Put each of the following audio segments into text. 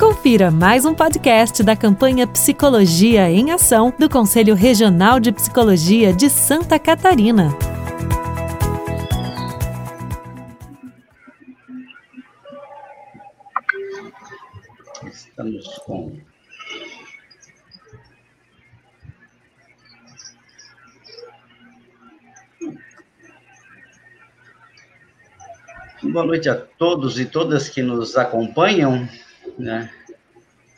Confira mais um podcast da campanha Psicologia em Ação do Conselho Regional de Psicologia de Santa Catarina. Estamos com Boa noite a todos e todas que nos acompanham. Né?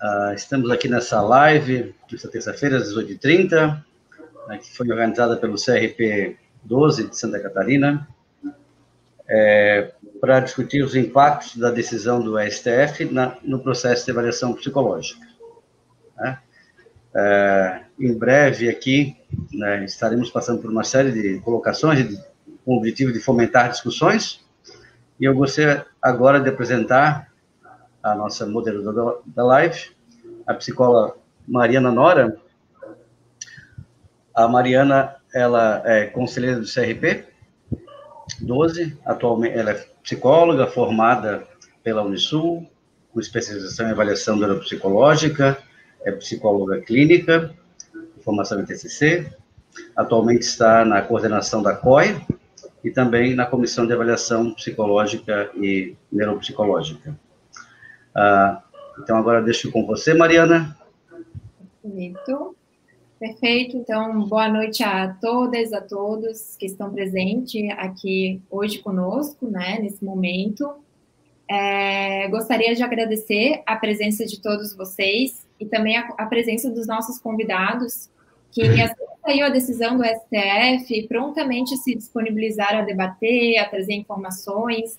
Uh, estamos aqui nessa live, nesta terça-feira, às 18h30, né, que foi organizada pelo CRP 12 de Santa Catarina, é, para discutir os impactos da decisão do STF na, no processo de avaliação psicológica. Né? É, em breve aqui né, estaremos passando por uma série de colocações de, com o objetivo de fomentar discussões e eu gostaria agora de apresentar a nossa moderadora da live, a psicóloga Mariana Nora. A Mariana, ela é conselheira do CRP 12, atualmente ela é psicóloga formada pela Unisul, com especialização em avaliação neuropsicológica, é psicóloga clínica, formação em TCC, atualmente está na coordenação da COI, e também na Comissão de Avaliação Psicológica e Neuropsicológica. Ah, então, agora deixo com você, Mariana. Perfeito. Perfeito. Então, boa noite a todas, a todos que estão presentes aqui hoje conosco, né, nesse momento. É, gostaria de agradecer a presença de todos vocês e também a, a presença dos nossos convidados, que assim saiu a decisão do STF, prontamente se disponibilizaram a debater, a trazer informações,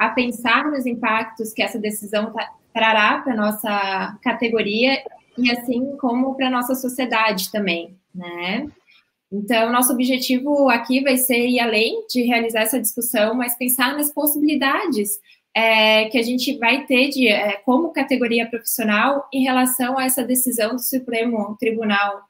a pensar nos impactos que essa decisão trará para a nossa categoria e assim como para a nossa sociedade também, né? Então, nosso objetivo aqui vai ser ir além de realizar essa discussão, mas pensar nas possibilidades é, que a gente vai ter de, é, como categoria profissional em relação a essa decisão do Supremo Tribunal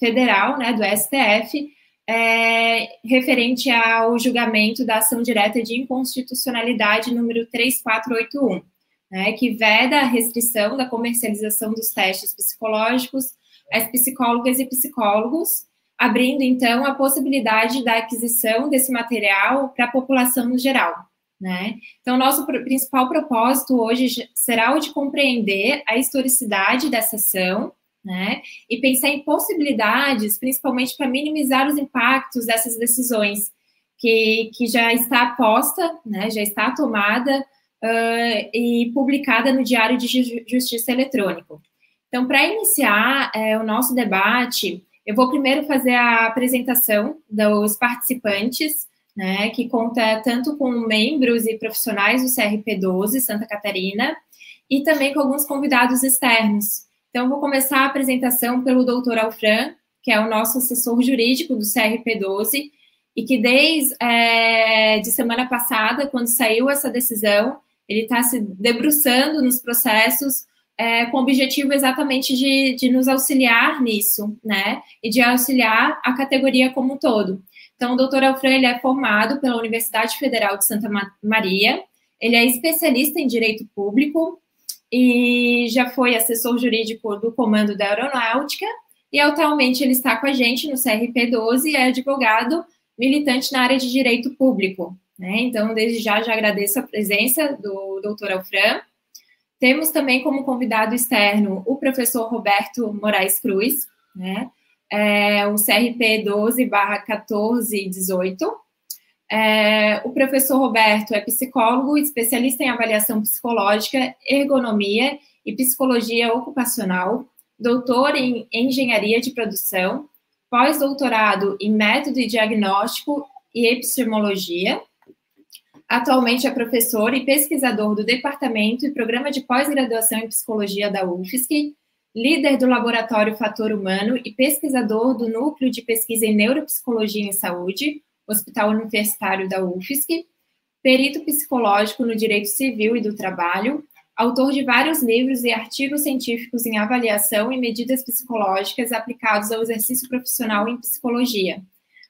Federal, né, do STF, é, referente ao julgamento da ação direta de inconstitucionalidade número 3481, né, que veda a restrição da comercialização dos testes psicológicos às psicólogas e psicólogos, abrindo então a possibilidade da aquisição desse material para a população no geral. Né? Então, nosso principal propósito hoje será o de compreender a historicidade dessa ação, né? E pensar em possibilidades, principalmente para minimizar os impactos dessas decisões que, que já está posta, né? Já está tomada uh, e publicada no Diário de Justiça Eletrônico. Então, para iniciar é, o nosso debate, eu vou primeiro fazer a apresentação dos participantes, né, que conta tanto com membros e profissionais do CRP12 Santa Catarina e também com alguns convidados externos. Então, vou começar a apresentação pelo doutor Alfran, que é o nosso assessor jurídico do CRP12, e que desde é, de semana passada, quando saiu essa decisão, ele está se debruçando nos processos é, com o objetivo exatamente de, de nos auxiliar nisso, né? E de auxiliar a categoria como um todo. Então, o doutor Alfran ele é formado pela Universidade Federal de Santa Maria, ele é especialista em direito público, e já foi assessor jurídico do Comando da Aeronáutica e atualmente ele está com a gente no CRP 12 e é advogado militante na área de direito público. Né? Então, desde já, já agradeço a presença do doutor Alfran. Temos também como convidado externo o professor Roberto Moraes Cruz, né? É, o CRP 12 barra 1418, é, o professor Roberto é psicólogo, especialista em avaliação psicológica, ergonomia e psicologia ocupacional, doutor em engenharia de produção, pós-doutorado em método e diagnóstico e epistemologia. Atualmente é professor e pesquisador do Departamento e Programa de Pós-Graduação em Psicologia da UFSC, líder do Laboratório Fator Humano e pesquisador do Núcleo de Pesquisa em Neuropsicologia em Saúde, Hospital Universitário da UFSC, perito psicológico no direito civil e do trabalho, autor de vários livros e artigos científicos em avaliação e medidas psicológicas aplicados ao exercício profissional em psicologia.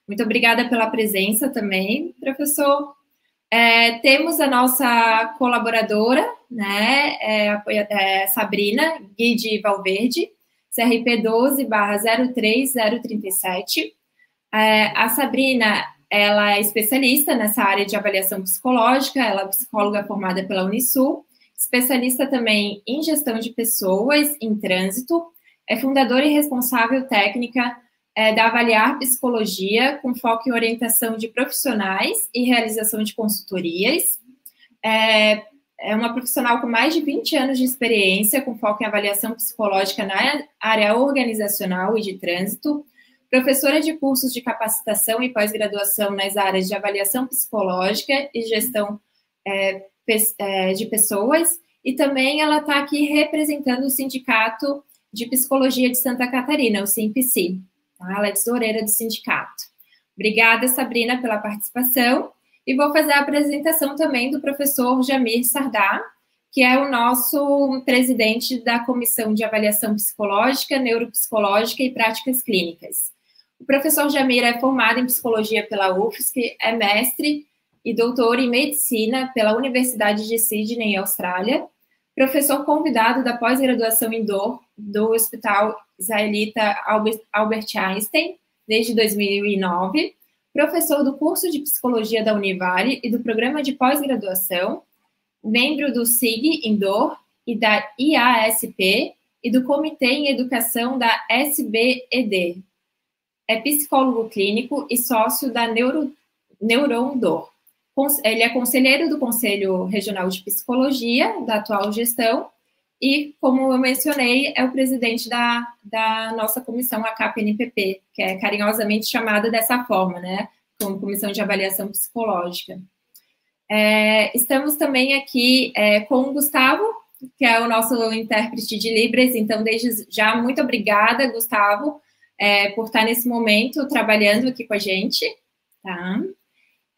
Muito obrigada pela presença também, professor. É, temos a nossa colaboradora, né, é, é Sabrina Guide Valverde, CRP 12/03037. É, a Sabrina, ela é especialista nessa área de avaliação psicológica, ela é psicóloga formada pela Unisul, especialista também em gestão de pessoas em trânsito, é fundadora e responsável técnica é, da Avaliar Psicologia, com foco em orientação de profissionais e realização de consultorias. É, é uma profissional com mais de 20 anos de experiência, com foco em avaliação psicológica na área organizacional e de trânsito, professora de cursos de capacitação e pós-graduação nas áreas de avaliação psicológica e gestão é, é de pessoas, e também ela está aqui representando o Sindicato de Psicologia de Santa Catarina, o SIMPC. Tá? Ela é tesoureira do sindicato. Obrigada, Sabrina, pela participação. E vou fazer a apresentação também do professor Jamir Sardá, que é o nosso presidente da Comissão de Avaliação Psicológica, Neuropsicológica e Práticas Clínicas. O professor Jamir é formado em Psicologia pela UFSC, é mestre e doutor em Medicina pela Universidade de Sydney, Austrália, professor convidado da pós-graduação em dor do Hospital Israelita Albert Einstein, desde 2009, professor do curso de Psicologia da Univale e do programa de pós-graduação, membro do SIG em dor e da IASP e do Comitê em Educação da SBED. É psicólogo clínico e sócio da Neuro, Neuron Dor. Ele é conselheiro do Conselho Regional de Psicologia, da atual gestão, e, como eu mencionei, é o presidente da, da nossa comissão, a CAPNPP, que é carinhosamente chamada dessa forma, né? Como Comissão de Avaliação Psicológica. É, estamos também aqui é, com o Gustavo, que é o nosso intérprete de Libras, então, desde já, muito obrigada, Gustavo, é, por estar nesse momento trabalhando aqui com a gente, tá?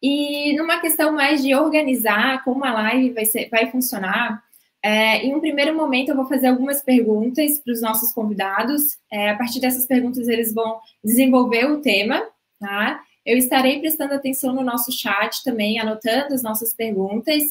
E numa questão mais de organizar como a live vai, ser, vai funcionar, é, em um primeiro momento eu vou fazer algumas perguntas para os nossos convidados. É, a partir dessas perguntas eles vão desenvolver o tema, tá? Eu estarei prestando atenção no nosso chat também, anotando as nossas perguntas.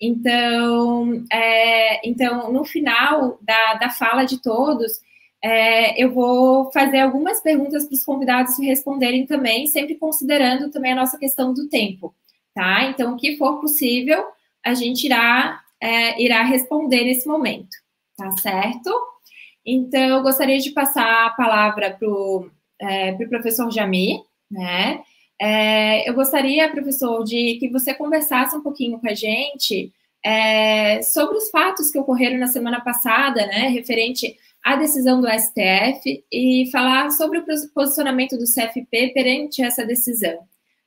Então, é, então no final da, da fala de todos, é, eu vou fazer algumas perguntas para os convidados responderem também, sempre considerando também a nossa questão do tempo, tá? Então, o que for possível, a gente irá, é, irá responder nesse momento, tá certo? Então, eu gostaria de passar a palavra para o é, pro professor Jamir, né? É, eu gostaria, professor, de que você conversasse um pouquinho com a gente é, sobre os fatos que ocorreram na semana passada, né, referente a decisão do STF e falar sobre o posicionamento do CFP perante essa decisão.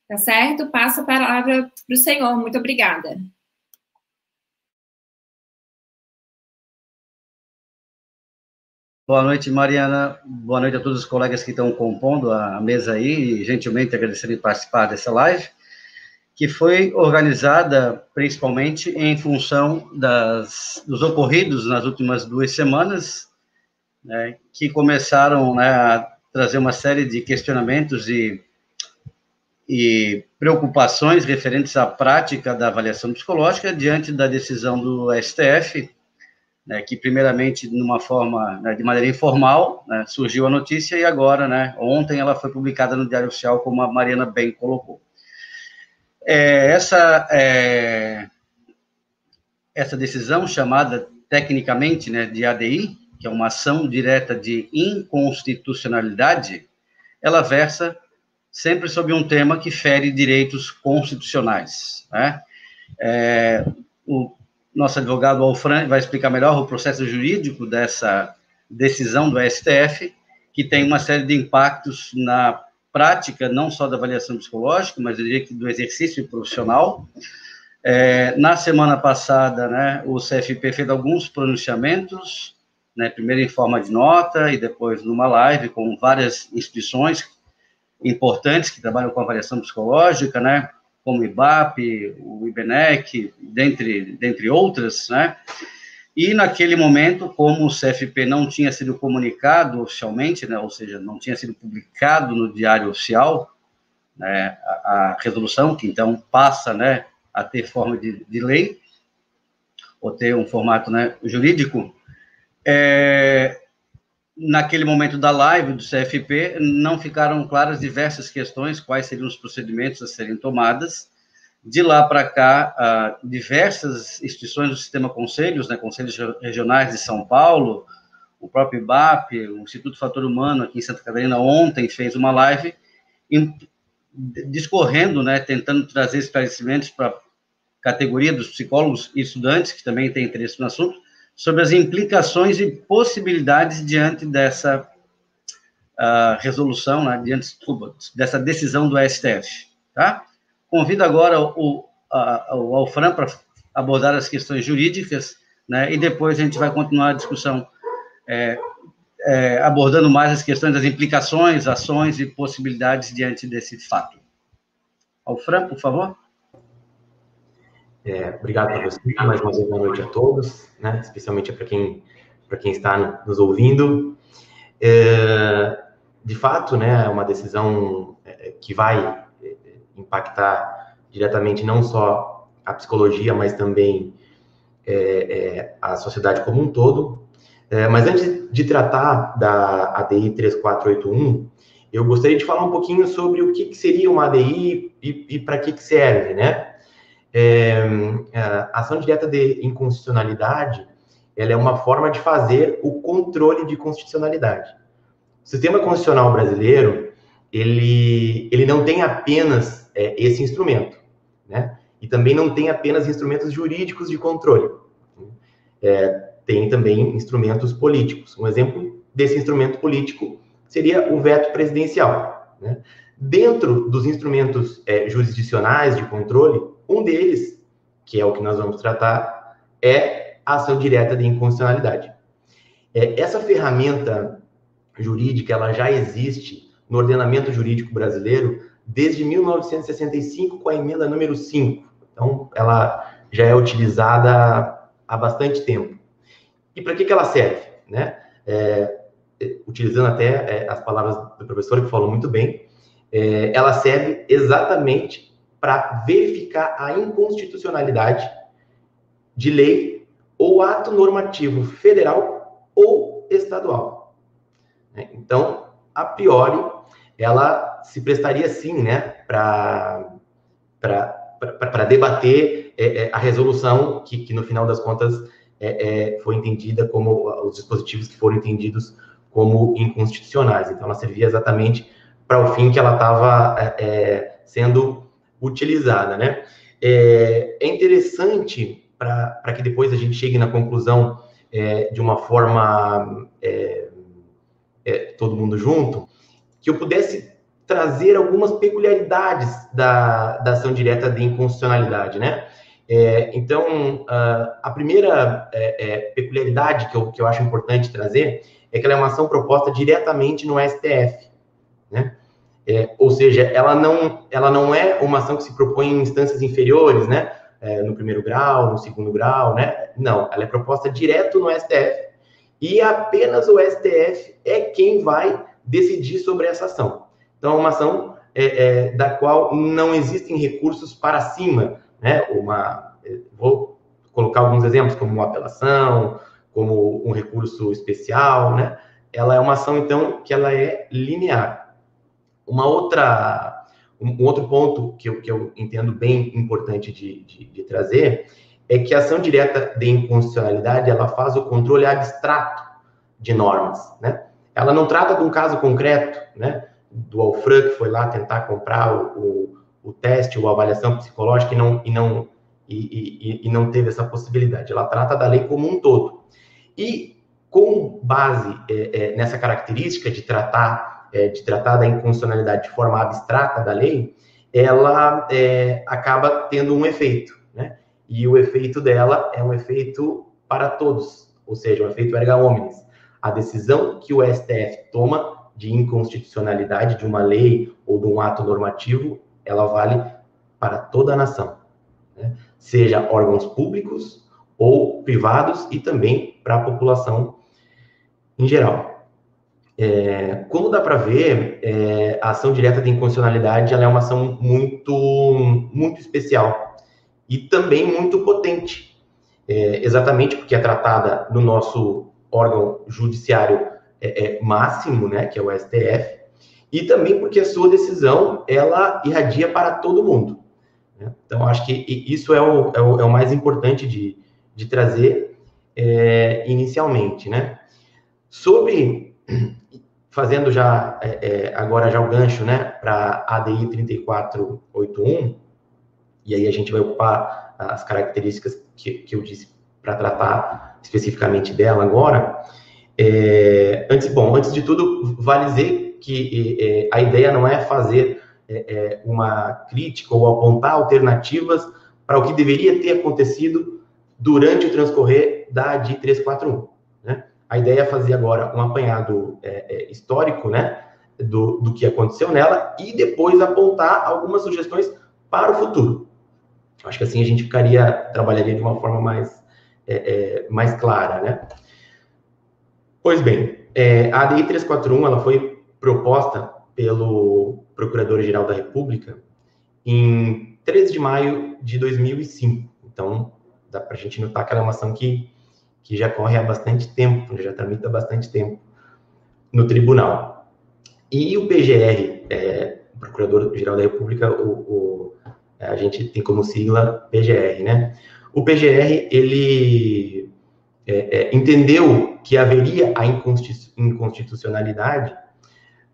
Tá certo? Passo a palavra para o senhor. Muito obrigada. Boa noite, Mariana. Boa noite a todos os colegas que estão compondo a mesa aí e gentilmente agradecendo em participar dessa live, que foi organizada principalmente em função das, dos ocorridos nas últimas duas semanas né, que começaram né, a trazer uma série de questionamentos e, e preocupações referentes à prática da avaliação psicológica diante da decisão do STF, né, que primeiramente, numa forma, né, de maneira informal, né, surgiu a notícia e agora, né, ontem ela foi publicada no Diário Oficial, como a Mariana bem colocou. É, essa, é, essa decisão, chamada tecnicamente né, de ADI, que é uma ação direta de inconstitucionalidade, ela versa sempre sobre um tema que fere direitos constitucionais. Né? É, o nosso advogado Alfran vai explicar melhor o processo jurídico dessa decisão do STF, que tem uma série de impactos na prática, não só da avaliação psicológica, mas eu diria que do exercício profissional. É, na semana passada, né, o CFP fez alguns pronunciamentos né, primeiro em forma de nota e depois numa live com várias instituições importantes que trabalham com avaliação psicológica, né, como o IBAP, o IBNEC, dentre, dentre outras, né, e naquele momento, como o CFP não tinha sido comunicado oficialmente, né, ou seja, não tinha sido publicado no Diário Oficial, né, a, a resolução, que então passa né, a ter forma de, de lei, ou ter um formato né, jurídico, é, naquele momento da live do CFP, não ficaram claras diversas questões, quais seriam os procedimentos a serem tomadas. De lá para cá, diversas instituições do sistema conselhos, né, conselhos regionais de São Paulo, o próprio IBAP, o Instituto Fator Humano aqui em Santa Catarina, ontem fez uma live discorrendo, né, tentando trazer esclarecimentos para a categoria dos psicólogos e estudantes, que também têm interesse no assunto, sobre as implicações e possibilidades diante dessa uh, resolução, né, diante dessa decisão do STF. Tá? Convido agora o, o Alfran para abordar as questões jurídicas, né, e depois a gente vai continuar a discussão é, é, abordando mais as questões das implicações, ações e possibilidades diante desse fato. Alfran, por favor. É, obrigado, professor. Mais uma vez, boa noite a todos, né? especialmente para quem, quem está nos ouvindo. É, de fato, né, é uma decisão é, que vai é, impactar diretamente não só a psicologia, mas também é, é, a sociedade como um todo. mas antes de tratar da ADI 3481, eu gostaria de falar um pouquinho sobre o que, que seria uma ADI e, e para que, que serve, né? É, a ação direta de inconstitucionalidade ela é uma forma de fazer o controle de constitucionalidade. O sistema constitucional brasileiro ele, ele não tem apenas é, esse instrumento, né? E também não tem apenas instrumentos jurídicos de controle. É, tem também instrumentos políticos. Um exemplo desse instrumento político seria o veto presidencial. Né? Dentro dos instrumentos é, jurisdicionais de controle, um deles, que é o que nós vamos tratar, é a ação direta de inconstitucionalidade. É, essa ferramenta jurídica, ela já existe no ordenamento jurídico brasileiro desde 1965 com a emenda número 5. Então, ela já é utilizada há bastante tempo. E para que, que ela serve? Né? É, utilizando até é, as palavras do professor, que falou muito bem, é, ela serve exatamente para verificar a inconstitucionalidade de lei ou ato normativo federal ou estadual. Né? Então, a priori, ela se prestaria sim, né, para debater é, é, a resolução que, que, no final das contas, é, é, foi entendida como os dispositivos que foram entendidos como inconstitucionais. Então, ela servia exatamente para o fim que ela estava é, é, sendo utilizada, né? É, é interessante para que depois a gente chegue na conclusão é, de uma forma é, é, todo mundo junto, que eu pudesse trazer algumas peculiaridades da, da ação direta de inconstitucionalidade, né? É, então, a primeira é, peculiaridade que eu, que eu acho importante trazer é que ela é uma ação proposta diretamente no STF, né? É, ou seja, ela não, ela não é uma ação que se propõe em instâncias inferiores, né? É, no primeiro grau, no segundo grau, né? Não, ela é proposta direto no STF e apenas o STF é quem vai decidir sobre essa ação. Então, é uma ação é, é, da qual não existem recursos para cima, né? Uma, é, vou colocar alguns exemplos, como uma apelação, como um recurso especial, né? Ela é uma ação, então, que ela é linear. Uma outra, um outro ponto que eu, que eu entendo bem importante de, de, de trazer é que a ação direta de inconstitucionalidade ela faz o controle abstrato de normas, né? Ela não trata de um caso concreto, né? Do Alfran que foi lá tentar comprar o, o, o teste ou avaliação psicológica e não e não e, e, e, não teve essa possibilidade. Ela trata da lei como um todo. E com base é, é, nessa característica de tratar é, de tratar da inconstitucionalidade de forma abstrata da lei, ela é, acaba tendo um efeito, né? E o efeito dela é um efeito para todos, ou seja, um efeito erga omnes. A decisão que o STF toma de inconstitucionalidade de uma lei ou de um ato normativo, ela vale para toda a nação, né? seja órgãos públicos ou privados e também para a população em geral. É, como dá para ver, é, a ação direta de inconstitucionalidade ela é uma ação muito, muito especial e também muito potente. é, exatamente porque é tratada no nosso órgão judiciário é, é, máximo, né, que é o STF, e também porque a sua decisão ela irradia para todo mundo. Né? Então, acho que isso é o, é o, é o mais importante de, de trazer inicialmente, né? Sobre, fazendo já, é, é agora já o gancho, né, para a ADI 3481, e aí a gente vai ocupar as características que, que eu disse para tratar especificamente dela agora. É, antes, bom, antes de tudo, vale dizer que é, a ideia não é fazer é, uma crítica ou apontar alternativas para o que deveria ter acontecido durante o transcorrer da ADI 341. A ideia é fazer agora um apanhado é, é, histórico né, do, do que aconteceu nela e depois apontar algumas sugestões para o futuro. Acho que assim a gente ficaria, trabalharia de uma forma mais, é, é, mais clara, né? Pois bem, é, a ADI 341 ela foi proposta pelo Procurador-Geral da República em 13 de maio de 2005. Então, dá para a gente notar que ela é uma ação que, que já corre há bastante tempo, já tramita há bastante tempo no tribunal. E o PGR, é, Procurador-Geral da República, o, o, a gente tem como sigla PGR, né? O PGR, ele é, é, entendeu que haveria a inconstitucionalidade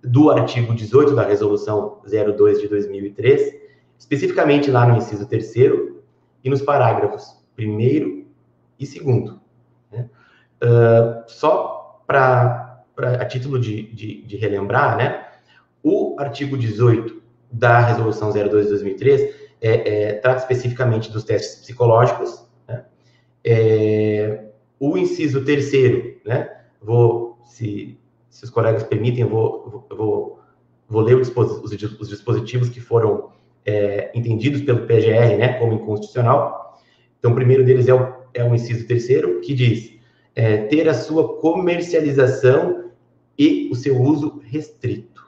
do artigo 18 da Resolução 02 de 2003, especificamente lá no inciso 3 e nos parágrafos 1 e 2. Né? Uh, só para a título de, de, de, relembrar, né? o artigo 18 da Resolução 02 de 2003 é, é, trata especificamente dos testes psicológicos. Né? É, o inciso terceiro, né? vou, se se os colegas permitem, eu vou, vou, vou ler os, os dispositivos que foram é, entendidos pelo PGR né, como inconstitucional. Então, o primeiro deles é o, é o inciso terceiro, que diz é, ter a sua comercialização e o seu uso restrito.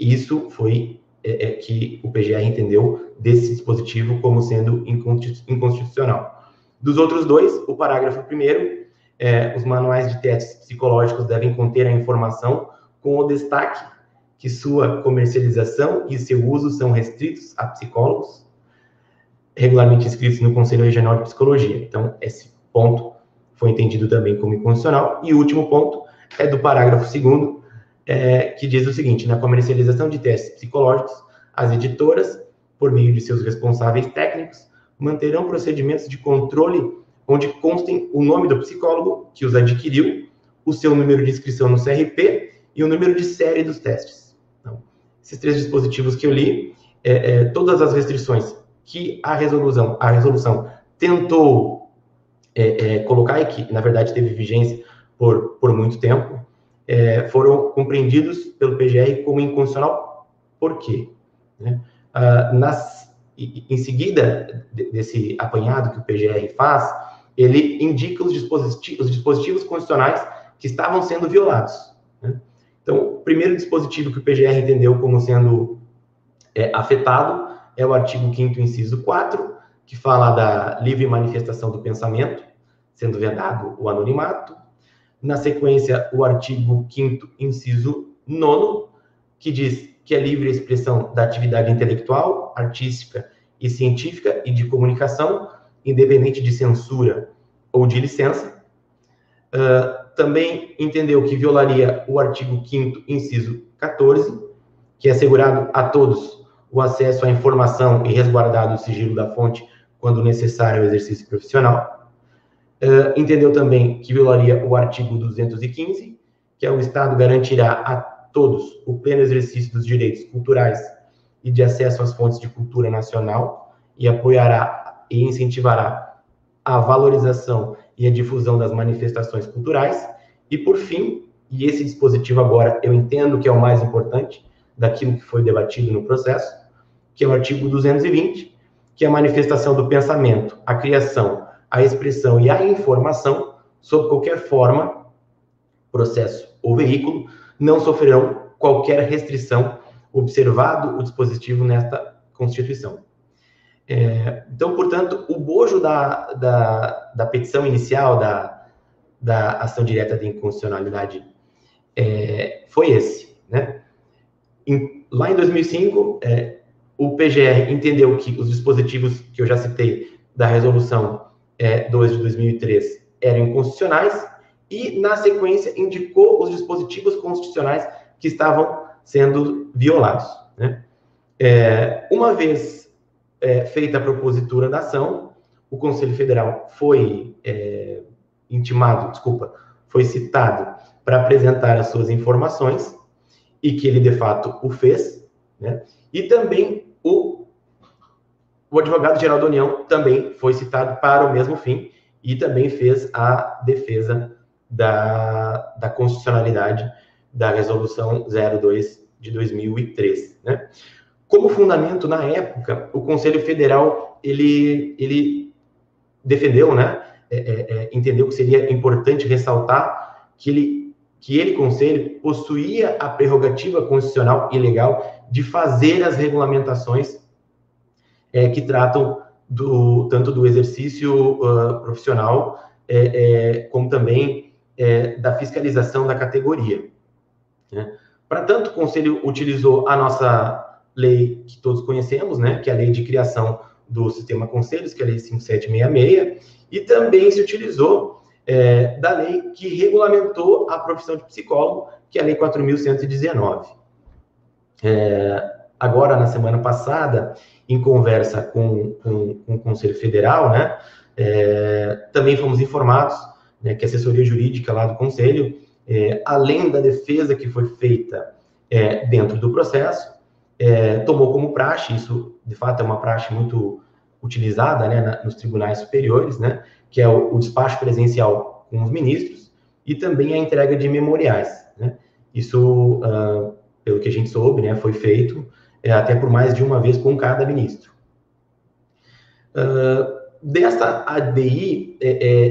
Isso foi é, é que o PGR entendeu desse dispositivo como sendo inconstitucional. Dos outros dois, o parágrafo primeiro é, os manuais de testes psicológicos devem conter a informação com o destaque que sua comercialização e seu uso são restritos a psicólogos regularmente inscritos no Conselho Regional de Psicologia. Então, esse ponto foi entendido também como inconstitucional. E o último ponto é do parágrafo 2 é, que diz o seguinte, na comercialização de testes psicológicos, as editoras, por meio de seus responsáveis técnicos, manterão procedimentos de controle onde constem o nome do psicólogo que os adquiriu, o seu número de inscrição no CRP e o número de série dos testes. Então, esses três dispositivos que eu li, é, é, todas as restrições que a resolução, a resolução tentou é, é colocar e que, na verdade, teve vigência por, por muito tempo, é, foram compreendidos pelo PGR como inconstitucional. Por quê? Né? Ah, nas, em seguida desse apanhado que o PGR faz, ele indica os dispositivos, os dispositivos constitucionais que estavam sendo violados. Né? Então, o primeiro dispositivo que o PGR entendeu como sendo é, afetado é o artigo 5 inciso 4, que fala da livre manifestação do pensamento, sendo vedado o anonimato. Na sequência, o artigo 5 inciso 9, que diz que é livre a expressão da atividade intelectual, artística e científica e de comunicação, independente de censura ou de licença. Uh, também entendeu que violaria o artigo 5 inciso 14, que é assegurado a todos o acesso à informação e resguardado o sigilo da fonte quando necessário ao exercício profissional. Uh, entendeu também que violaria o artigo 215, que é o Estado garantirá a todos o pleno exercício dos direitos culturais e de acesso às fontes de cultura nacional e apoiará e incentivará a valorização e a difusão das manifestações culturais. E, por fim, e esse dispositivo agora eu entendo que é o mais importante daquilo que foi debatido no processo, que é o artigo 220, que é a manifestação do pensamento, a criação, a expressão e a informação, sob qualquer forma, processo ou veículo, não sofrerão qualquer restrição, observado o dispositivo nesta Constituição. É, então, portanto, o bojo da, da, da petição inicial da, da ação direta de inconstitucionalidade é, foi esse, né? Em, lá em 2005, é, o PGR entendeu que os dispositivos que eu já citei da resolução é, 2 de 2003 eram inconstitucionais e, na sequência, indicou os dispositivos constitucionais que estavam sendo violados. Né? É, uma vez é, feita a propositura da ação, o Conselho Federal foi é, intimado, desculpa, foi citado para apresentar as suas informações e que ele de fato o fez, né? E também o, o advogado-geral da União também foi citado para o mesmo fim e também fez a defesa da, da constitucionalidade da resolução 02 de 2003, né? Como fundamento, na época, o Conselho Federal, ele, ele defendeu, né, é, é, é entendeu que seria importante ressaltar que ele, que ele, Conselho, possuía a prerrogativa constitucional e legal de fazer as regulamentações é, que tratam do, tanto do exercício uh, profissional, é, é, como também da fiscalização da categoria. Né? Para tanto, o Conselho utilizou a nossa lei que todos conhecemos, né, que é a lei de criação do sistema conselhos, que é a lei 5766, e também se utilizou é, da lei que regulamentou a profissão de psicólogo, que é a lei 4.119. É, agora, na semana passada, em conversa com, com, com o Conselho Federal, né, é, também fomos informados né, que a assessoria jurídica lá do Conselho é, além da defesa que foi feita é, dentro do processo, é, tomou como praxe, isso de fato é uma praxe muito utilizada né, na, nos tribunais superiores, né, que é o, o, despacho presencial com os ministros e também a entrega de memoriais. Né. Isso, uh, pelo que a gente soube, né, foi feito é, até por mais de uma vez com cada ministro. Uh, desta ADI, é, é,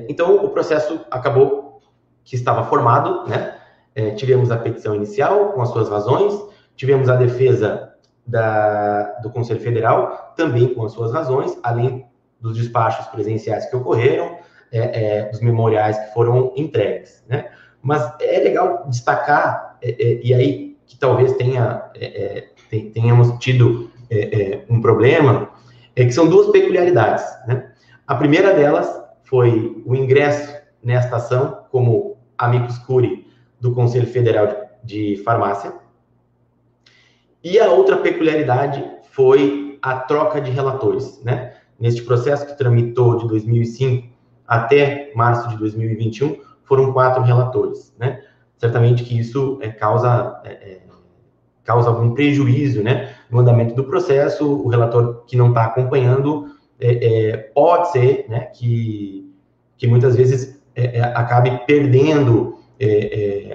é, então o processo acabou que estava formado, né? É, tivemos a petição inicial com as suas razões, tivemos a defesa da, do Conselho Federal também com as suas razões, além dos despachos presenciais que ocorreram, é, é, memoriais que foram entregues, né? Mas é legal destacar, é, é, e aí que talvez tenha, é, tenhamos tido um problema, é que são duas peculiaridades, né? A primeira delas foi o ingresso nesta ação como amicus curi do Conselho Federal de Farmácia. E a outra peculiaridade foi a troca de relatores, né? Neste processo que tramitou de 2005 até março de 2021, foram quatro relatores, né? Certamente que isso é, causa é, é, causa algum prejuízo, né, no andamento do processo. O relator que não está acompanhando é, é, pode ser, né, que que muitas vezes é, acabe perdendo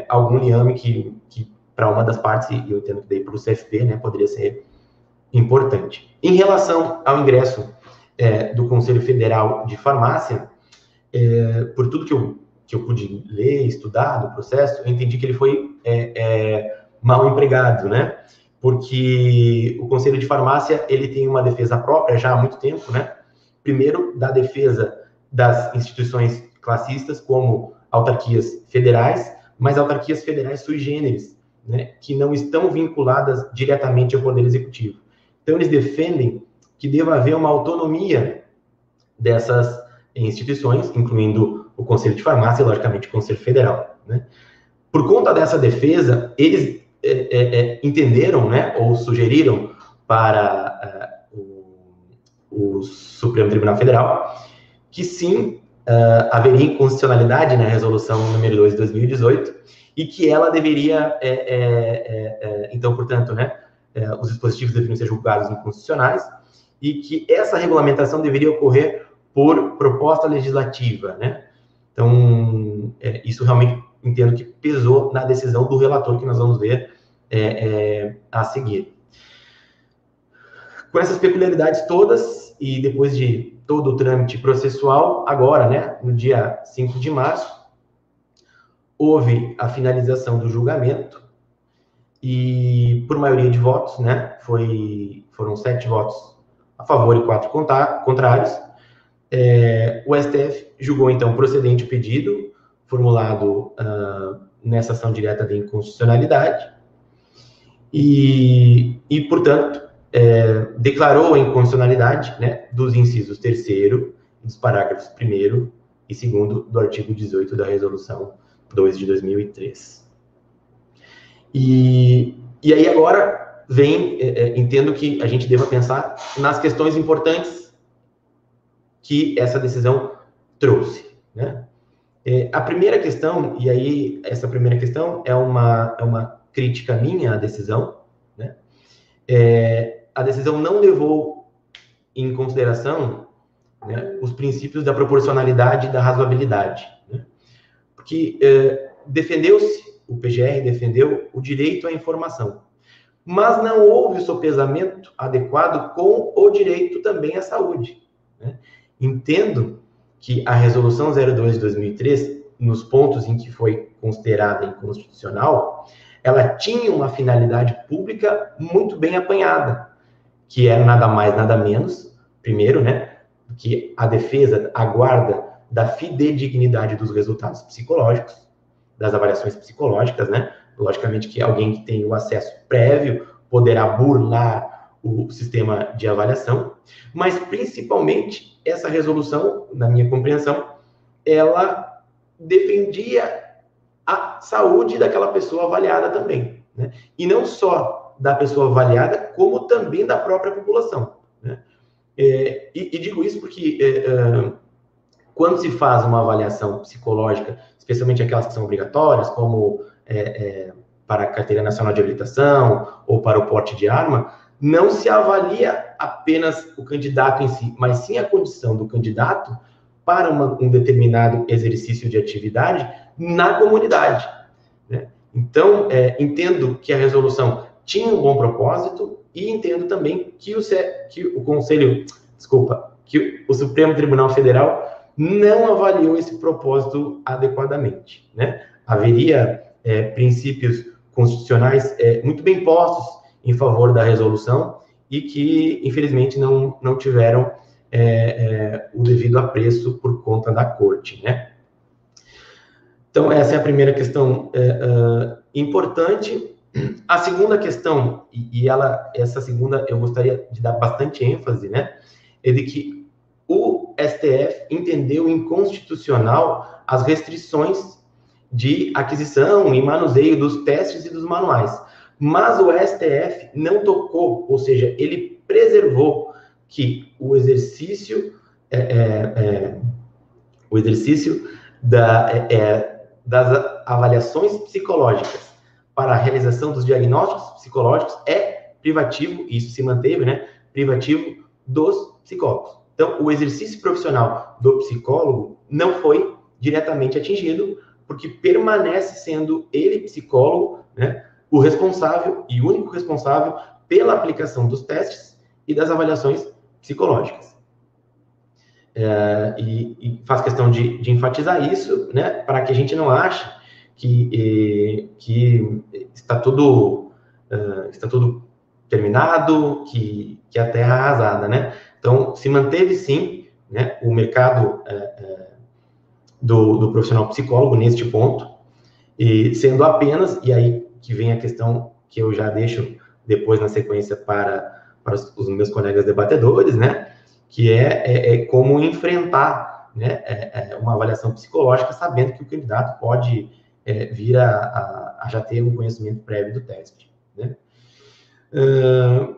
algum liame que, que para uma das partes, e eu entendo que daí para o CFP, né, poderia ser importante. Em relação ao ingresso é, do Conselho Federal de Farmácia, é, por tudo que eu, que eu pude ler, estudar do processo, eu entendi que ele foi mal empregado, né? Porque o Conselho de Farmácia, ele tem uma defesa própria já há muito tempo, né? Primeiro, da defesa das instituições classistas, como autarquias federais, mas autarquias federais sui generis, né, que não estão vinculadas diretamente ao Poder Executivo. Então, eles defendem que deva haver uma autonomia dessas instituições, incluindo o Conselho de Farmácia e, logicamente, o Conselho Federal. Né? Por conta dessa defesa, eles é, é, é entenderam, né, ou sugeriram para uh, o, o Supremo Tribunal Federal que sim, uh, haveria inconstitucionalidade na resolução número 2 de 2018 e que ela deveria, é, é, é, é então, portanto, né, é, os dispositivos deveriam ser julgados inconstitucionais e que essa regulamentação deveria ocorrer por proposta legislativa, né? Então, é, isso realmente entendo que pesou na decisão do relator que nós vamos ver a seguir. Com essas peculiaridades todas, e depois de todo o trâmite processual, agora, né, no dia 5 de março, houve a finalização do julgamento e, por maioria de votos, né, foi, foram sete votos a favor e quatro contrários. É, o STF julgou, então, procedente o pedido formulado uh, nessa ação direta de inconstitucionalidade e, e portanto, é, declarou a inconstitucionalidade né, dos incisos terceiro dos parágrafos 1 e 2 do artigo 18 da Resolução 2 de 2003. E, e aí agora vem, é, é, entendo que a gente deva pensar nas questões importantes que essa decisão trouxe. Né? É, a primeira questão, e aí essa primeira questão é uma, é uma crítica minha à decisão, né? É, a decisão não levou em consideração né, os princípios da proporcionalidade e da razoabilidade. Né? Porque é, defendeu-se, o PGR defendeu o direito à informação, mas não houve sopesamento adequado com o direito também à saúde. Né? Entendo que a Resolução 02 de 2003, nos pontos em que foi considerada inconstitucional, ela tinha uma finalidade pública muito bem apanhada, que é nada mais, nada menos, primeiro, né, que a defesa, a guarda da fidedignidade dos resultados psicológicos, das avaliações psicológicas, né? Logicamente que alguém que tem o acesso prévio poderá burlar o sistema de avaliação, mas principalmente essa resolução, na minha compreensão, ela defendia a saúde daquela pessoa avaliada também, né? E não só da pessoa avaliada, como também da própria população. Né? É, e, e, digo isso porque é, é, quando se faz uma avaliação psicológica, especialmente aquelas que são obrigatórias, como é, é, para a Carteira Nacional de Habilitação ou para o porte de arma, não se avalia apenas o candidato em si, mas sim a condição do candidato para uma, um determinado exercício de atividade na comunidade. Né? Então, é, entendo que a resolução tinha um bom propósito e entendo também que o, que o Conselho, desculpa, que o Supremo Tribunal Federal não avaliou esse propósito adequadamente. Né? Haveria é, princípios constitucionais é, muito bem postos em favor da resolução e que, infelizmente, não, não tiveram é, é, o devido apreço por conta da corte, né? Então, essa é a primeira questão é, importante. A segunda questão, e, e, ela, essa segunda eu gostaria de dar bastante ênfase, né? É de que o STF entendeu inconstitucional as restrições de aquisição e manuseio dos testes e dos manuais. Mas o STF não tocou, ou seja, ele preservou que o exercício é, é, é, o exercício da, é, é, das avaliações psicológicas para a realização dos diagnósticos psicológicos é privativo, e isso se manteve, né? Privativo dos psicólogos. Então, o exercício profissional do psicólogo não foi diretamente atingido, porque permanece sendo ele, psicólogo, né, o responsável e único responsável pela aplicação dos testes e das avaliações psicológicas. É, e, e, faz questão de, de, enfatizar isso, né, para que a gente não ache que, que está tudo uh, está tudo terminado, que, que a terra é arrasada, né? Então, se manteve sim, né, o mercado é, do, do profissional psicólogo neste ponto, e sendo apenas, e aí que vem a questão que eu já deixo depois na sequência para para os meus colegas debatedores, né? Que é, é, é como enfrentar né, é, é uma avaliação psicológica sabendo que o candidato pode é, vir a, a, a, já ter um conhecimento prévio do teste, né? Uh,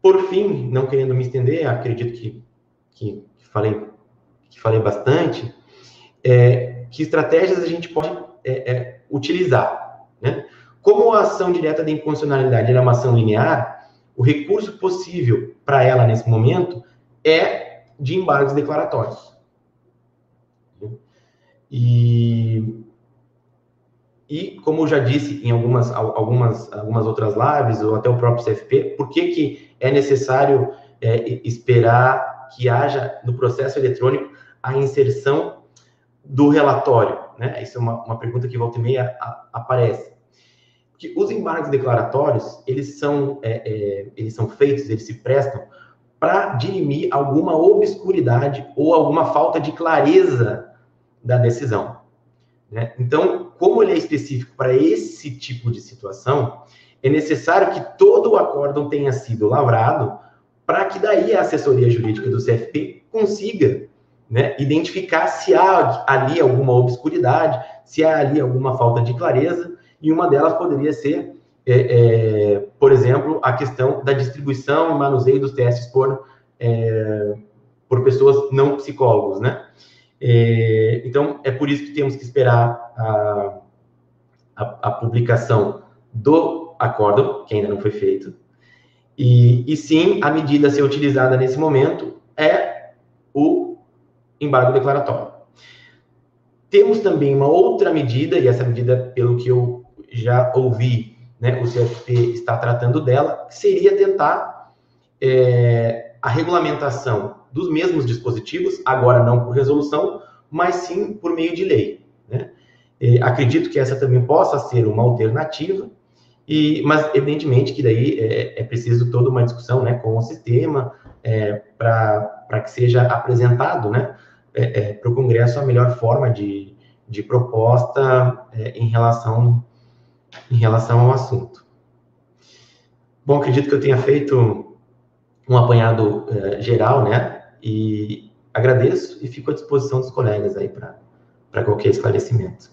por fim, não querendo me estender, acredito que, que, que falei, que falei bastante, é, que estratégias a gente pode é, utilizar, né? Como a ação direta de inconstitucionalidade é uma ação linear, o recurso possível para ela nesse momento é de embargos declaratórios. E, e como eu já disse em algumas, algumas, algumas outras lives, ou até o próprio CFP, por que, que é necessário é, esperar que haja no processo eletrônico a inserção do relatório? Né? Isso é uma, uma pergunta que volta e meia a, aparece que os embargos declaratórios, eles são, é, é, eles são feitos, eles se prestam para dirimir alguma obscuridade ou alguma falta de clareza da decisão. Né? Então, como ele é específico para esse tipo de situação, é necessário que todo o acórdão tenha sido lavrado para que daí a assessoria jurídica do CFP consiga né, identificar se há ali alguma obscuridade, se há ali alguma falta de clareza, e uma delas poderia ser, é, é, por exemplo, a questão da distribuição e manuseio dos testes por, é, por pessoas não psicólogos, né? É, então, é por isso que temos que esperar a, a, a publicação do acórdão, que ainda não foi feito, e, e sim, a medida a ser utilizada nesse momento é o embargo declaratório. Temos também uma outra medida, e essa medida, pelo que eu já ouvi, né, o CFP está tratando dela, que seria tentar é, a regulamentação dos mesmos dispositivos, agora não por resolução, mas sim por meio de lei. Né? E acredito que essa também possa ser uma alternativa, e, mas evidentemente que daí é, é preciso toda uma discussão né, com o sistema é, para que seja apresentado né, é, é para o Congresso a melhor forma de, de proposta é, em, relação, em relação ao assunto. Bom, acredito que eu tenha feito um apanhado é, geral, né? E agradeço e fico à disposição dos colegas aí para qualquer esclarecimento.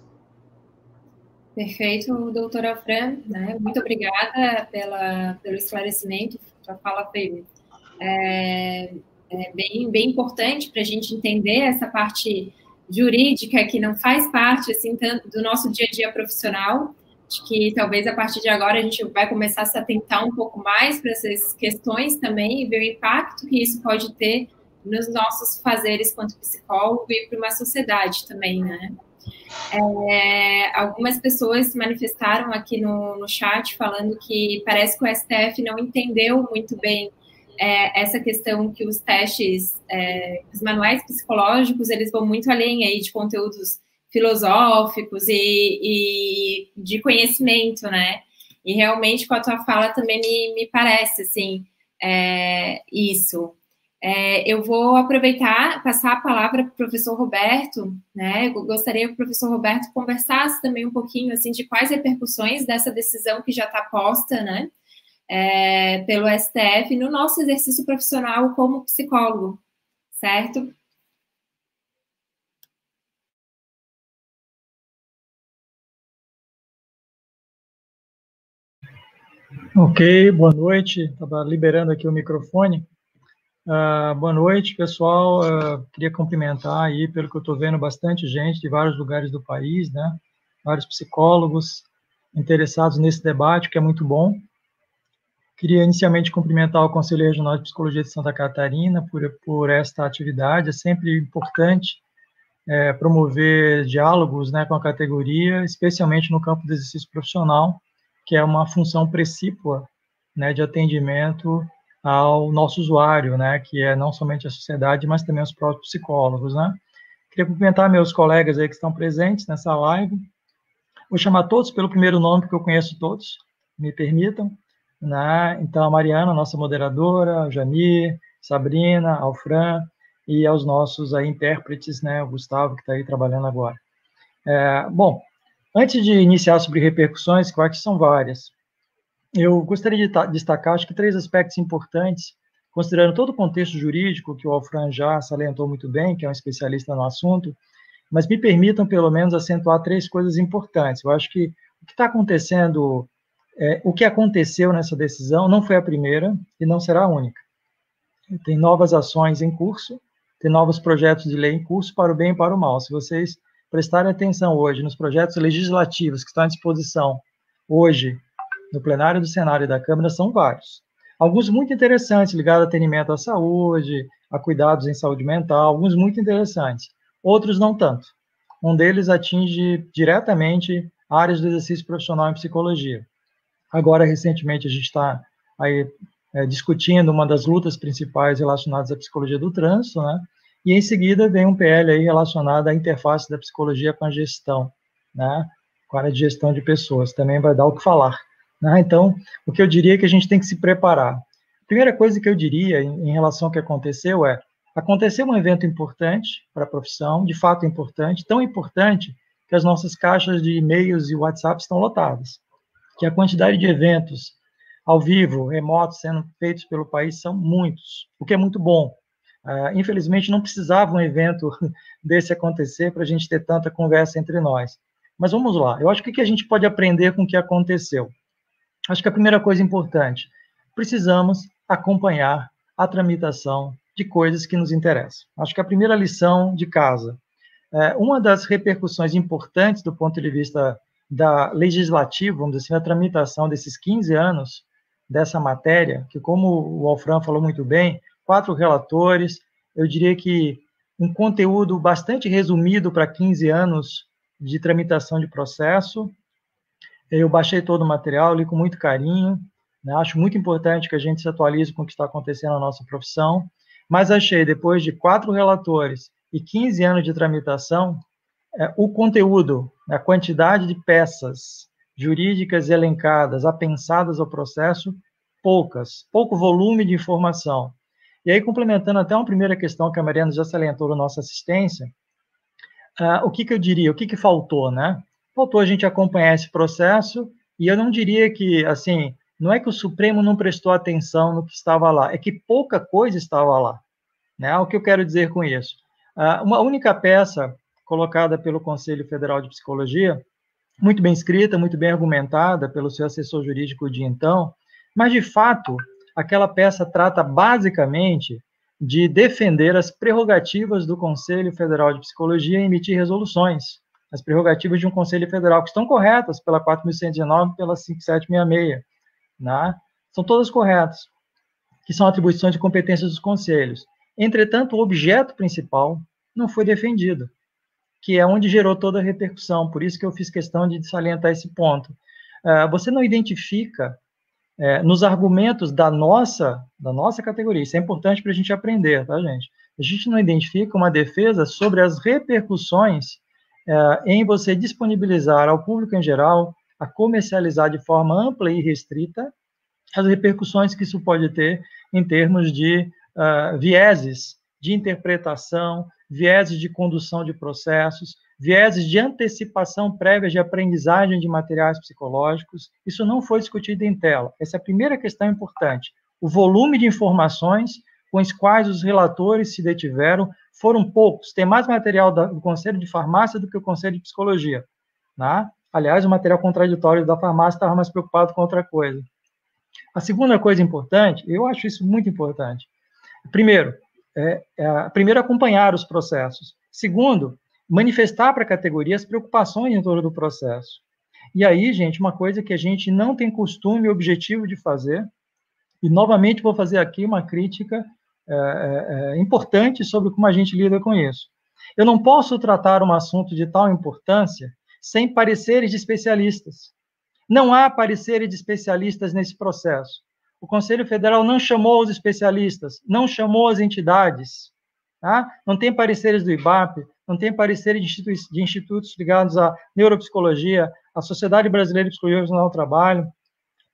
Perfeito, doutora Fran, né? Muito obrigada pela, pelo esclarecimento, sua fala foi é, é bem, bem importante para a gente entender essa parte jurídica que não faz parte assim do nosso dia a dia profissional. Acho que talvez a partir de agora a gente vai começar a se atentar um pouco mais para essas questões também e ver o impacto que isso pode ter nos nossos fazeres quanto psicólogo e para uma sociedade também, né? É, algumas pessoas se manifestaram aqui no, no chat falando que parece que o STF não entendeu muito bem é, essa questão que os testes, é, os manuais psicológicos, eles vão muito além aí de conteúdos filosóficos e, e de conhecimento, né? E realmente com a tua fala também me, me parece, assim, é, isso. É, eu vou aproveitar, passar a palavra para o professor Roberto, né? Eu gostaria que o professor Roberto conversasse também um pouquinho, assim, de quais repercussões dessa decisão que já está posta, né? É, pelo STF no nosso exercício profissional como psicólogo, certo? Ok, boa noite. Estava liberando aqui o microfone. Uh, boa noite, pessoal. Uh, queria cumprimentar aí, pelo que eu estou vendo, bastante gente de vários lugares do país, né? Vários psicólogos interessados nesse debate, que é muito bom. Queria inicialmente cumprimentar o Conselho Regional de Psicologia de Santa Catarina por, por esta atividade. É sempre importante é, promover diálogos né, com a categoria, especialmente no campo do exercício profissional, que é uma função precípua né, de atendimento ao nosso usuário, né, que é não somente a sociedade, mas também os próprios psicólogos. Né. Queria cumprimentar meus colegas aí que estão presentes nessa live. Vou chamar todos pelo primeiro nome, porque eu conheço todos, me permitam. Né? Então, a Mariana, nossa moderadora, a Jamir, Sabrina, Alfran e aos nossos aí, intérpretes, né? o Gustavo, que está aí trabalhando agora. É, bom, antes de iniciar sobre repercussões, que eu acho que são várias, eu gostaria de destacar, acho que três aspectos importantes, considerando todo o contexto jurídico que o Alfran já salientou muito bem, que é um especialista no assunto, mas me permitam, pelo menos, acentuar três coisas importantes. Eu acho que o que está acontecendo é, o que aconteceu nessa decisão não foi a primeira e não será a única. Tem novas ações em curso, tem novos projetos de lei em curso para o bem e para o mal. Se vocês prestarem atenção hoje nos projetos legislativos que estão à disposição hoje no plenário do Senado e da Câmara, são vários. Alguns muito interessantes, ligados a atendimento à saúde, a cuidados em saúde mental, alguns muito interessantes. Outros não tanto. Um deles atinge diretamente áreas do exercício profissional em psicologia. Agora, recentemente, a gente está aí é, discutindo uma das lutas principais relacionadas à psicologia do trânsito, né? E em seguida vem um PL aí relacionado à interface da psicologia com a gestão, né? Com a área de gestão de pessoas, também vai dar o que falar. Né? Então, o que eu diria é que a gente tem que se preparar primeira coisa que eu diria em, em relação ao que aconteceu é: aconteceu um evento importante para a profissão, de fato importante, tão importante que as nossas caixas de e-mails e WhatsApp estão lotadas, que a quantidade de eventos ao vivo, remotos, sendo feitos pelo país são muitos, o que é muito bom. Uh, infelizmente, não precisava um evento desse acontecer para a gente ter tanta conversa entre nós. Mas vamos lá. Eu acho que que a gente pode aprender com o que aconteceu? Acho que a primeira coisa importante, precisamos acompanhar a tramitação de coisas que nos interessam. Acho que a primeira lição de casa, é, uma das repercussões importantes do ponto de vista da legislativa, vamos dizer assim, a tramitação desses 15 anos dessa matéria, que como o Alfran falou muito bem, quatro relatores, eu diria que um conteúdo bastante resumido para 15 anos de tramitação de processo. Eu baixei todo o material, li com muito carinho, né? acho muito importante que a gente se atualize com o que está acontecendo na nossa profissão, mas achei, depois de quatro relatores e 15 anos de tramitação, é, o conteúdo, a quantidade de peças jurídicas elencadas, apensadas ao processo, poucas, pouco volume de informação. E aí, complementando até uma primeira questão que a Mariana já salientou na nossa assistência, uh, o que, que eu diria, o que, que faltou, né? Faltou a gente acompanhar esse processo, e eu não diria que, assim, não é que o Supremo não prestou atenção no que estava lá, é que pouca coisa estava lá. Né? O que eu quero dizer com isso? Uh, uma única peça colocada pelo Conselho Federal de Psicologia, muito bem escrita, muito bem argumentada pelo seu assessor jurídico de então, mas de fato aquela peça trata basicamente de defender as prerrogativas do Conselho Federal de Psicologia e emitir resoluções, as prerrogativas de um Conselho Federal, que estão corretas pela 4.119 e pela 5766, né? são todas corretas, que são atribuições de competências dos conselhos. Entretanto, o objeto principal não foi defendido, que é onde gerou toda a repercussão, por isso que eu fiz questão de salientar esse ponto. Uh, você não identifica é, nos argumentos da nossa, da nossa categoria. Isso é importante para a gente aprender, tá, gente? A gente não identifica uma defesa sobre as repercussões é, em você disponibilizar ao público em geral, a comercializar de forma ampla e restrita, as repercussões que isso pode ter em termos de vieses de interpretação, vieses de condução de processos, vieses de antecipação prévia de aprendizagem de materiais psicológicos. Isso não foi discutido em tela. Essa é a primeira questão importante. O volume de informações com os quais os relatores se detiveram foram poucos. Tem mais material do Conselho de Farmácia do que o Conselho de Psicologia. Né? Aliás, o material contraditório da farmácia estava mais preocupado com outra coisa. A segunda coisa importante, eu acho isso muito importante. Primeiro, é, é, primeiro acompanhar os processos. Segundo, manifestar para a categoria as preocupações em torno do processo. E aí, gente, uma coisa que a gente não tem costume e objetivo de fazer, e novamente vou fazer aqui uma crítica é, é, é, importante sobre como a gente lida com isso. Eu não posso tratar um assunto de tal importância sem pareceres de especialistas. Não há pareceres de especialistas nesse processo. O Conselho Federal não chamou os especialistas, não chamou as entidades. Tá? Não tem pareceres do IBAP, não tem pareceres de, institu de institutos ligados à neuropsicologia, à Sociedade Brasileira de Psicologia do Trabalho,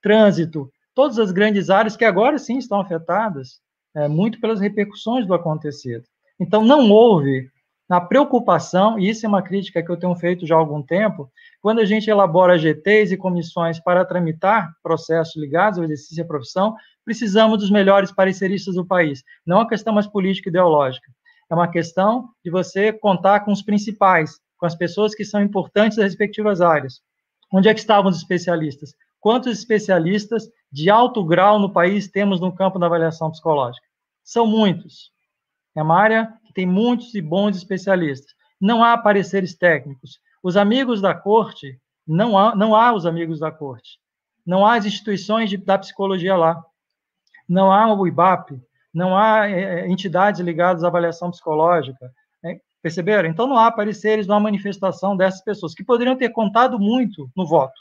trânsito, todas as grandes áreas que agora sim estão afetadas, é, muito pelas repercussões do acontecido. Então, não houve na preocupação, e isso é uma crítica que eu tenho feito já há algum tempo, quando a gente elabora GTs e comissões para tramitar processos ligados ao exercício da profissão, precisamos dos melhores pareceristas do país. Não é uma questão mais política e ideológica. É uma questão de você contar com os principais, com as pessoas que são importantes das respectivas áreas. Onde é que estavam os especialistas? Quantos especialistas de alto grau no país temos no campo da avaliação psicológica? São muitos. É uma área tem muitos e bons especialistas. Não há pareceres técnicos. Os amigos da corte, não há, não há os amigos da corte. Não há as instituições de, da psicologia lá. Não há o IBAP, não há é, entidades ligadas à avaliação psicológica. Né? Perceberam? Então não há pareceres, não há manifestação dessas pessoas, que poderiam ter contado muito no voto.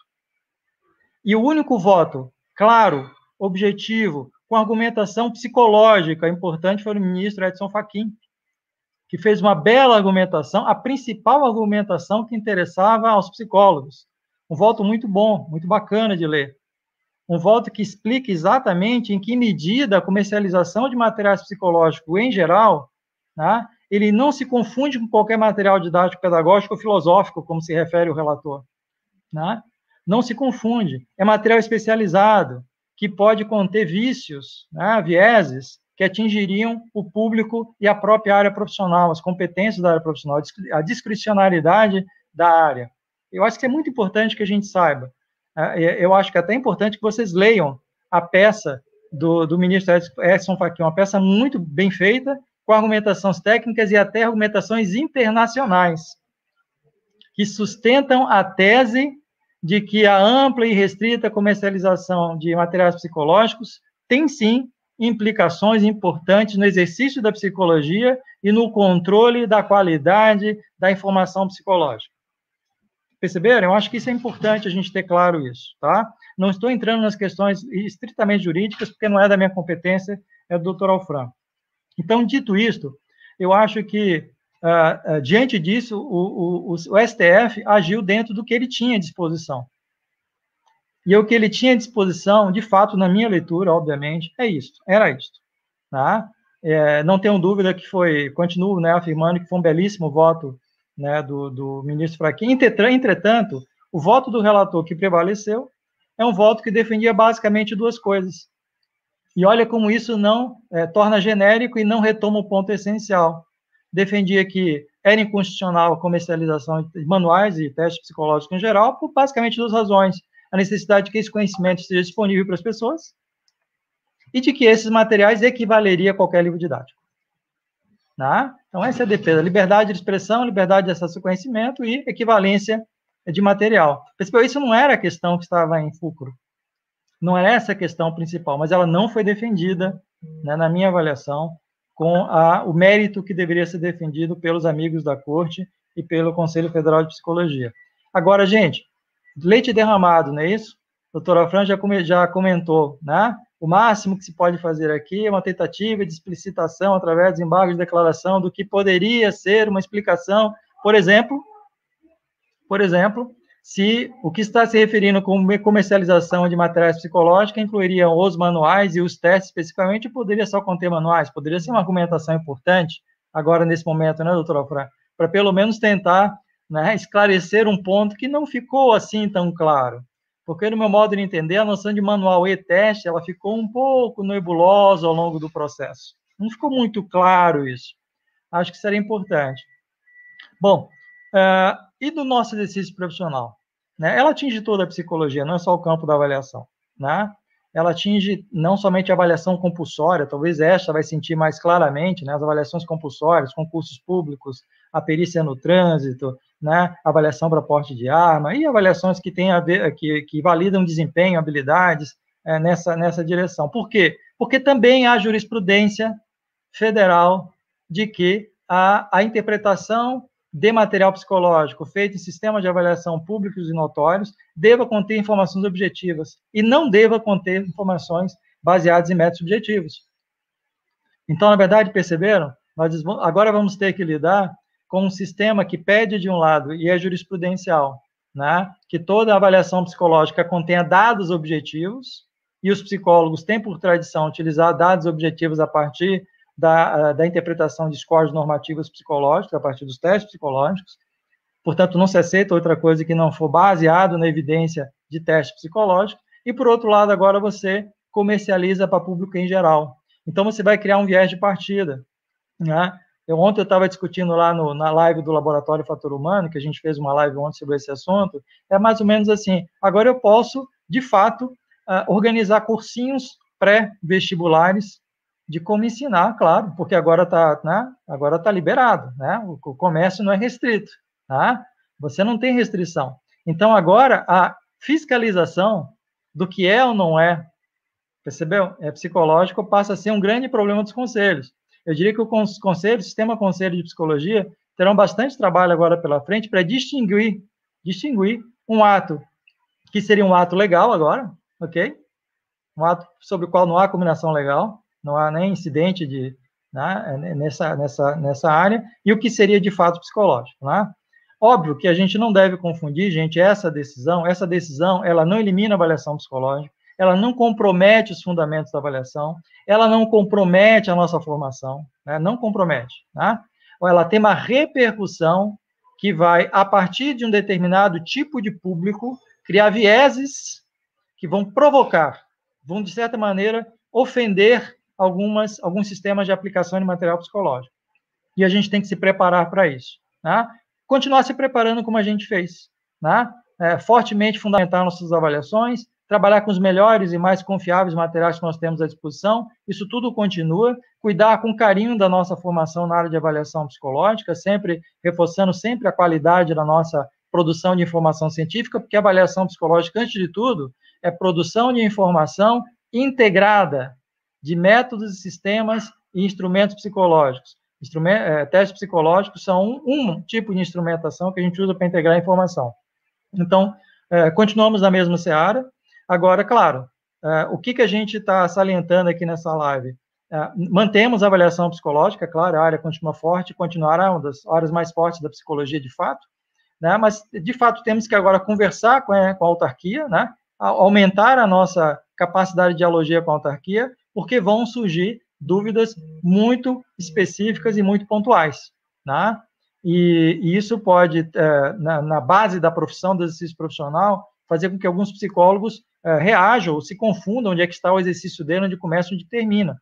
E o único voto, claro, objetivo, com argumentação psicológica importante foi o ministro Edson Fachin, que fez uma bela argumentação, a principal argumentação que interessava aos psicólogos. Um voto muito bom, muito bacana de ler. um voto que explique exatamente em que medida a comercialização de materiais psicológicos em geral, né, ele não se confunde com qualquer material didático, pedagógico ou filosófico, como se refere o relator. Né? Não se confunde. É material especializado, que pode conter vícios, né, vieses, que atingiriam o público e a própria área profissional, as competências da área profissional, a discricionariedade da área. Eu acho que é muito importante que a gente saiba. É, é, eu acho que é até importante que vocês leiam a peça do, do ministro Edson Fachin, uma peça muito bem feita, com argumentações técnicas e até argumentações internacionais, que sustentam a tese de que a ampla e restrita comercialização de materiais psicológicos tem sim implicações importantes no exercício da psicologia e no controle da qualidade da informação psicológica. Perceberam? Eu acho que isso é importante a gente ter claro isso, tá? Não estou entrando nas questões estritamente jurídicas, porque não é da minha competência, é do doutor Alfran. Então, dito isto, eu acho que, uh, uh, diante disso, o, o, o, STF agiu dentro do que ele tinha à disposição. E o que ele tinha à disposição, de fato, na minha leitura, obviamente, é isso, era isto. Tá? É, não tenho dúvida que foi, continuo né, afirmando que foi um belíssimo voto né, do, do ministro Fraquim. Entretanto, o voto do relator que prevaleceu é um voto que defendia basicamente duas coisas. E olha como isso não é, torna genérico e não retoma o ponto essencial. Defendia que era inconstitucional a comercialização de manuais e testes psicológicos em geral, por basicamente duas razões. A necessidade de que esse conhecimento esteja disponível para as pessoas e de que esses materiais equivaleria a qualquer livro didático. Né? Então, essa é a defesa: liberdade de expressão, liberdade de acesso ao conhecimento e equivalência de material. Percebeu? Isso não era a questão que estava em fulcro. Não era essa a questão principal, mas ela não foi defendida, né, na minha avaliação, com a, o mérito que deveria ser defendido pelos amigos da Corte e pelo Conselho Federal de Psicologia. Agora, gente, leite derramado, não é isso? A doutora Fran já, já comentou, né? O máximo que se pode fazer aqui é uma tentativa de explicitação através de embargos de declaração do que poderia ser uma explicação, por exemplo, por exemplo, se o que está se referindo como comercialização de materiais psicológicos incluiria os manuais e os testes especificamente, poderia só conter manuais, poderia ser uma argumentação importante, agora nesse momento, né, doutora Fran, para pelo menos tentar né, esclarecer um ponto que não ficou assim tão claro porque no meu modo de entender, a noção de manual e teste, ela ficou um pouco nebulosa ao longo do processo. Não ficou muito claro isso. Acho que seria importante. Bom, uh, e do nosso exercício profissional? Né? Ela atinge toda a psicologia, não é só o campo da avaliação. Né? Ela atinge não somente a avaliação compulsória, talvez esta vai sentir mais claramente, né? as avaliações compulsórias, concursos públicos, a perícia no trânsito, né, avaliação para porte de arma e avaliações que têm a ver, que, que validam desempenho, habilidades é, nessa, nessa direção. Por quê? Porque também há jurisprudência federal de que a, a interpretação de material psicológico feito em sistemas de avaliação públicos e notórios deva conter informações objetivas e não deva conter informações baseadas em métodos subjetivos. Então, na verdade, perceberam? Nós agora vamos ter que lidar com um sistema que pede de um lado, e é jurisprudencial, né, que toda avaliação psicológica contenha dados objetivos, e os psicólogos têm por tradição utilizar dados objetivos a partir da, da interpretação de scores normativos psicológicos, a partir dos testes psicológicos. Portanto, não se aceita outra coisa que não for baseado na evidência de teste psicológico. E, por outro lado, agora você comercializa para público em geral. Então, você vai criar um viés de partida. Né? Eu, ontem eu estava discutindo lá no, na live do Laboratório Fator Humano, que a gente fez uma live ontem sobre esse assunto, é mais ou menos assim, agora eu posso, de fato, uh, organizar cursinhos pré-vestibulares de como ensinar, claro, porque agora está né, agora tá liberado, né? O, o, comércio não é restrito, tá? Você não tem restrição. Então, agora, a fiscalização do que é ou não é, percebeu? É psicológico, passa a ser um grande problema dos conselhos. Eu diria que o conselho, o sistema conselho de psicologia, terão bastante trabalho agora pela frente para distinguir, distinguir um ato que seria um ato legal agora, ok? Um ato sobre o qual não há combinação legal, não há nem incidente de, né, nessa, nessa, nessa área, e o que seria de fato psicológico, né? Óbvio que a gente não deve confundir, gente, essa decisão, essa decisão, ela não elimina a avaliação psicológica, ela não compromete os fundamentos da avaliação, ela não compromete a nossa formação, né? não compromete. Né? Ela tem uma repercussão que vai, a partir de um determinado tipo de público, criar vieses que vão provocar, vão, de certa maneira, ofender algumas, alguns sistemas de aplicação de material psicológico. E a gente tem que se preparar para isso. Né? Continuar se preparando como a gente fez. Né? É, fortemente fundamentar nossas avaliações, trabalhar com os melhores e mais confiáveis materiais que nós temos à disposição, isso tudo continua, cuidar com carinho da nossa formação na área de avaliação psicológica, sempre reforçando sempre a qualidade da nossa produção de informação científica, porque a avaliação psicológica, antes de tudo, é produção de informação integrada de métodos, sistemas e instrumentos psicológicos. É, testes psicológicos são um, um, tipo de instrumentação que a gente usa para integrar a informação. Então, é, continuamos na mesma seara. Agora, claro, é, o que, que a gente está salientando aqui nessa live? É, mantemos a avaliação psicológica, claro, a área continua forte, continuará uma das áreas mais fortes da psicologia, de fato, né? mas, de fato, temos que agora conversar com a, com a autarquia, né? aumentar a nossa capacidade de dialogia com a autarquia, porque vão surgir dúvidas muito específicas e muito pontuais, né? E, e isso pode, é, na, na, base da profissão, do exercício profissional, fazer com que alguns psicólogos é, reajam ou se confundam onde é que está o exercício dele, onde começa onde termina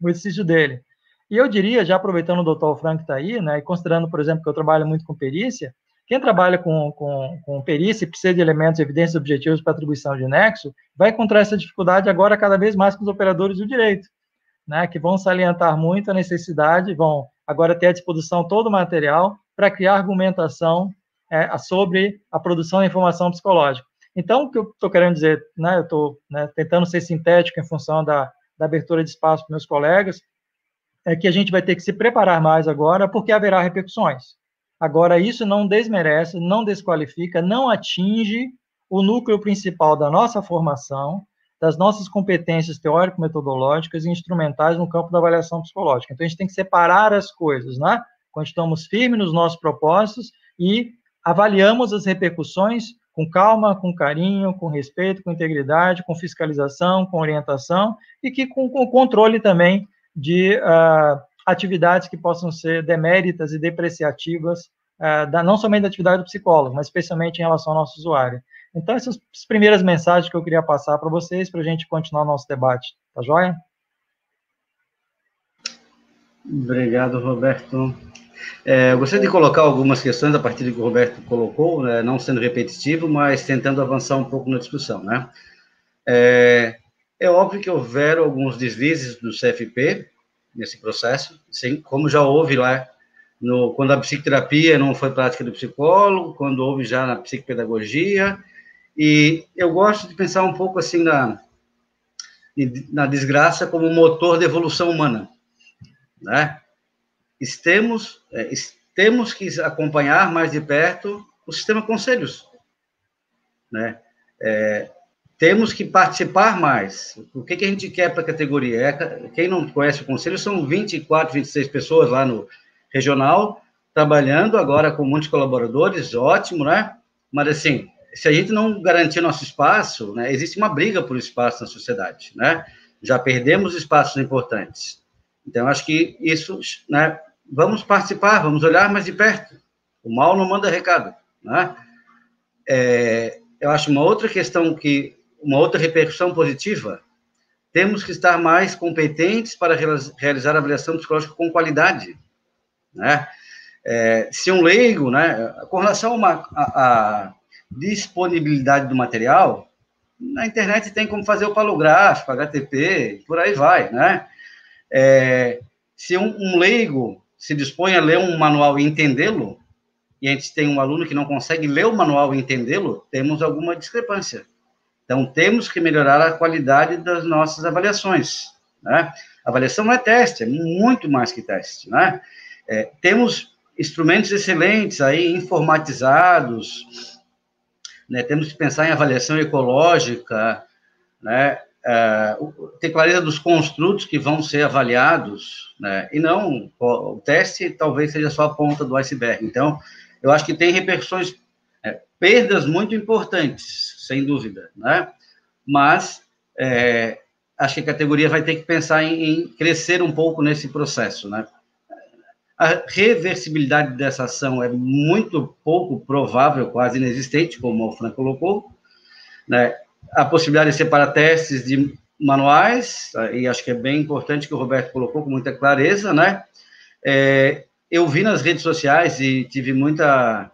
o exercício dele. E eu diria, já aproveitando o doutor Frank está aí, né, e considerando, por exemplo, que eu trabalho muito com perícia, quem trabalha com, com, com perícia e precisa de elementos, evidências objetivos para atribuição de nexo, vai encontrar essa dificuldade agora cada vez mais com os operadores do direito né, que vão salientar muito a necessidade, vão agora ter à disposição todo o material para criar argumentação é, sobre a produção da informação psicológica. Então, o que eu estou querendo dizer, né, eu estou né, tentando ser sintético em função da, da abertura de espaço para meus colegas, é que a gente vai ter que se preparar mais agora, porque haverá repercussões. Agora, isso não desmerece, não desqualifica, não atinge o núcleo principal da nossa formação, das nossas competências teórico-metodológicas e instrumentais no campo da avaliação psicológica. Então, a gente tem que separar as coisas, né? Quando estamos firmes nos nossos propósitos e avaliamos as repercussões com calma, com carinho, com respeito, com integridade, com fiscalização, com orientação e que com, com controle também de uh, atividades que possam ser deméritas e depreciativas, uh, da, não somente da atividade do psicólogo, mas especialmente em relação ao nosso usuário. Então, essas primeiras mensagens que eu queria passar para vocês, para a gente continuar o nosso debate. Tá joia? Obrigado, Roberto. É, eu gostaria de colocar algumas questões a partir do que o Roberto colocou, né, não sendo repetitivo, mas tentando avançar um pouco na discussão. Né? É, é óbvio que houveram alguns deslizes do CFP nesse processo, sim, como já houve lá no, quando a psicoterapia não foi prática do psicólogo, quando houve já na psicopedagogia, e eu gosto de pensar um pouco assim na, na desgraça como motor de evolução humana, né? Temos, é, temos que acompanhar mais de perto o sistema conselhos, né? É, temos que participar mais. O que, que a gente quer para a categoria? É, quem não conhece o conselho, são 24, 26 pessoas lá no regional, trabalhando agora com muitos colaboradores, ótimo, né? Mas, assim, se a gente não garantir nosso espaço, né, existe uma briga por espaço na sociedade, né? Já perdemos espaços importantes. Então, acho que isso, né, vamos participar, vamos olhar mais de perto. O mal não manda recado, né? É, eu acho uma outra questão que, uma outra repercussão positiva, temos que estar mais competentes para realizar a avaliação psicológica com qualidade, né? É, se um leigo, né, com relação a, uma, a, a disponibilidade do material, na internet tem como fazer o palográfico, HTTP, por aí vai, né? É, se um, um, leigo se dispõe a ler um manual e entendê-lo, e a gente tem um aluno que não consegue ler o manual e entendê-lo, temos alguma discrepância. Então, temos que melhorar a qualidade das nossas avaliações, né? Avaliação não é teste, é muito mais que teste, né? É, temos instrumentos excelentes aí, informatizados, né? Temos que pensar em avaliação ecológica, né? Uh, ter clareza dos construtos que vão ser avaliados, né? E não o, o, teste talvez seja só a ponta do iceberg. Então, eu acho que tem repercussões, é, perdas muito importantes, sem dúvida, né? Mas é, acho que a categoria vai ter que pensar em, em crescer um pouco nesse processo, né? A reversibilidade dessa ação é muito pouco provável, quase inexistente, como o Fran colocou. Né? A possibilidade de separar testes de manuais, e acho que é bem importante que o Roberto colocou com muita clareza, né? É, eu vi nas redes sociais e tive muita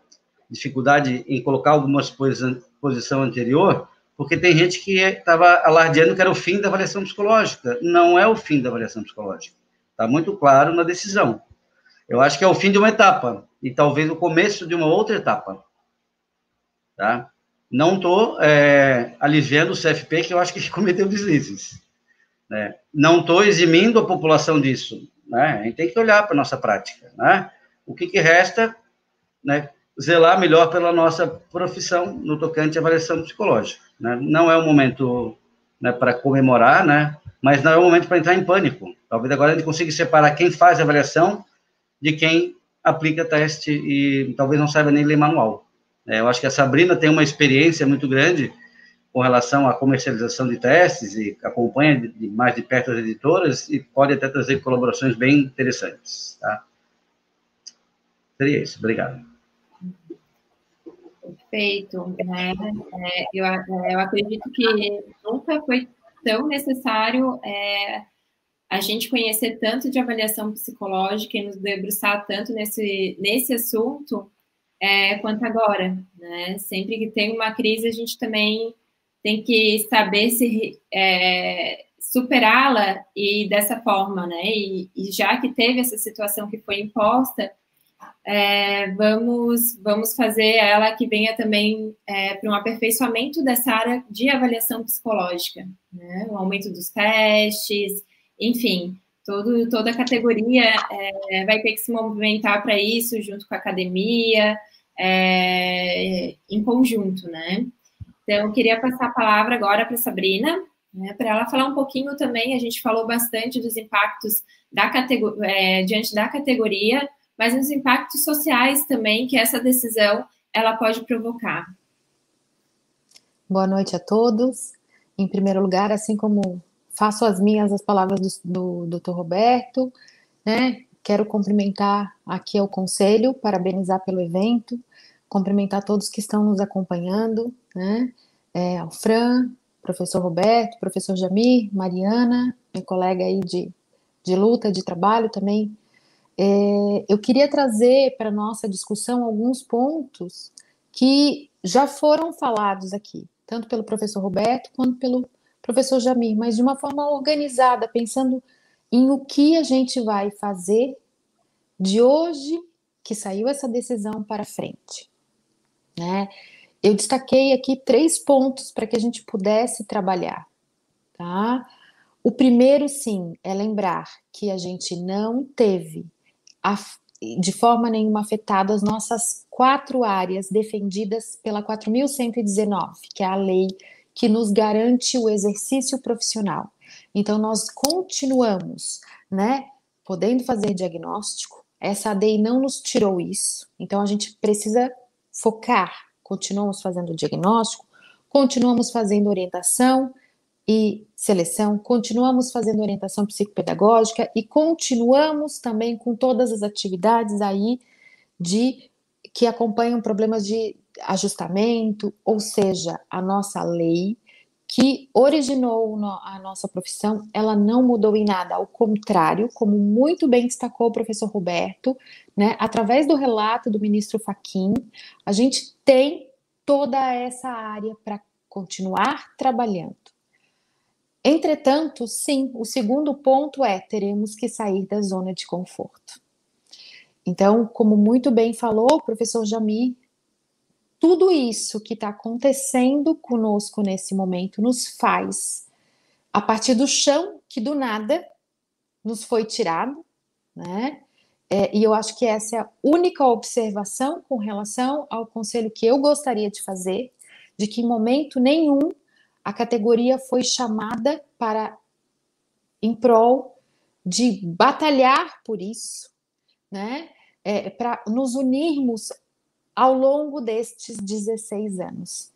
dificuldade em colocar algumas posição, posição anterior, porque tem gente que estava alardeando que era o fim da avaliação psicológica. Não é o fim da avaliação psicológica. Está muito claro na decisão. Eu acho que é o fim de uma etapa e talvez o começo de uma outra etapa. Tá? Não estou é, aliviando o CFP, que eu acho que cometeu deslizes. Né? Não estou eximindo a população disso. Né? A gente tem que olhar para a nossa prática. Né? O que, que resta? Né? zelar melhor pela nossa profissão no tocante à avaliação psicológica. Né? Não é o momento né, para comemorar, né? mas não é o momento para entrar em pânico. Talvez agora a gente consiga separar quem faz a avaliação de quem aplica teste e talvez não saiba nem ler manual. É, eu acho que a Sabrina tem uma experiência muito grande com relação à comercialização de testes e acompanha de, de mais de perto as editoras e pode até trazer colaborações bem interessantes. Tá? Seria isso. Obrigado. Perfeito, né? É, eu, é, eu acredito que nunca foi tão necessário é, a gente conhecer tanto de avaliação psicológica e nos debruçar tanto nesse, nesse assunto é, quanto agora, né? Sempre que tem uma crise, a gente também tem que saber se é, superá-la e dessa forma, né? E, e já que teve essa situação que foi imposta, é, vamos, vamos fazer ela que venha também é, para um aperfeiçoamento dessa área de avaliação psicológica, né? o aumento dos testes, enfim, todo, toda a categoria é, vai ter que se movimentar para isso, junto com a academia, é, em conjunto, né? Então, eu queria passar a palavra agora para Sabrina, né, para ela falar um pouquinho também, a gente falou bastante dos impactos da é, diante da categoria, mas nos impactos sociais também que essa decisão ela pode provocar. Boa noite a todos. Em primeiro lugar, assim como faço as minhas as palavras do, do Dr. Roberto, né? Quero cumprimentar aqui ao conselho, parabenizar pelo evento, cumprimentar todos que estão nos acompanhando, né? É, ao Fran, professor Roberto, professor Jamir, Mariana, minha colega aí de, de luta, de trabalho também, é, eu queria trazer para nossa discussão alguns pontos que já foram falados aqui, tanto pelo professor Roberto quanto pelo professor Jamir, mas de uma forma organizada, pensando em o que a gente vai fazer de hoje que saiu essa decisão para frente. Né? Eu destaquei aqui três pontos para que a gente pudesse trabalhar. Tá? O primeiro, sim, é lembrar que a gente não teve de forma nenhuma afetada as nossas quatro áreas defendidas pela 4.119, que é a lei que nos garante o exercício profissional. Então, nós continuamos, né, podendo fazer diagnóstico, essa ADI não nos tirou isso, então a gente precisa focar, continuamos fazendo diagnóstico, continuamos fazendo orientação, e seleção, continuamos fazendo orientação psicopedagógica e continuamos também com todas as atividades aí de que acompanham problemas de ajustamento, ou seja, a nossa lei que originou a nossa profissão, ela não mudou em nada, ao contrário, como muito bem destacou o professor Roberto, né, através do relato do ministro Faquim, a gente tem toda essa área para continuar trabalhando. Entretanto, sim, o segundo ponto é: teremos que sair da zona de conforto. Então, como muito bem falou o professor Jamir, tudo isso que está acontecendo conosco nesse momento nos faz, a partir do chão que do nada nos foi tirado, né? É, e eu acho que essa é a única observação com relação ao conselho que eu gostaria de fazer, de que em momento nenhum a categoria foi chamada para, em prol de batalhar por isso, né? É, para nos unirmos ao longo destes 16 anos.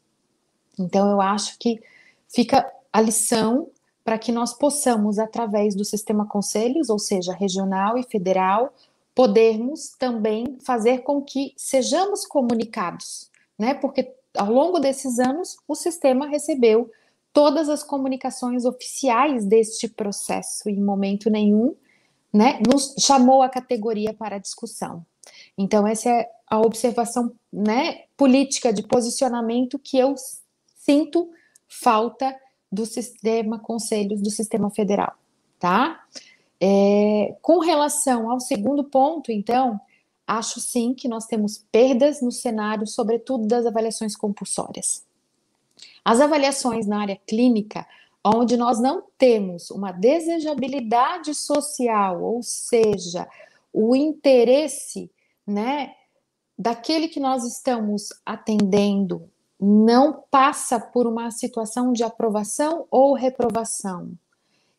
Então, eu acho que fica a lição para que nós possamos, através do sistema conselhos, ou seja, regional e federal, podermos também fazer com que sejamos comunicados, né? Porque ao longo desses anos o sistema recebeu todas as comunicações oficiais deste processo e em momento nenhum, né, nos chamou a categoria para discussão. Então essa é a observação, né, política de posicionamento que eu sinto falta do sistema conselhos do sistema federal, tá? É, com relação ao segundo ponto, então, acho sim que nós temos perdas no cenário, sobretudo das avaliações compulsórias. As avaliações na área clínica, onde nós não temos uma desejabilidade social, ou seja, o interesse, né, daquele que nós estamos atendendo não passa por uma situação de aprovação ou reprovação.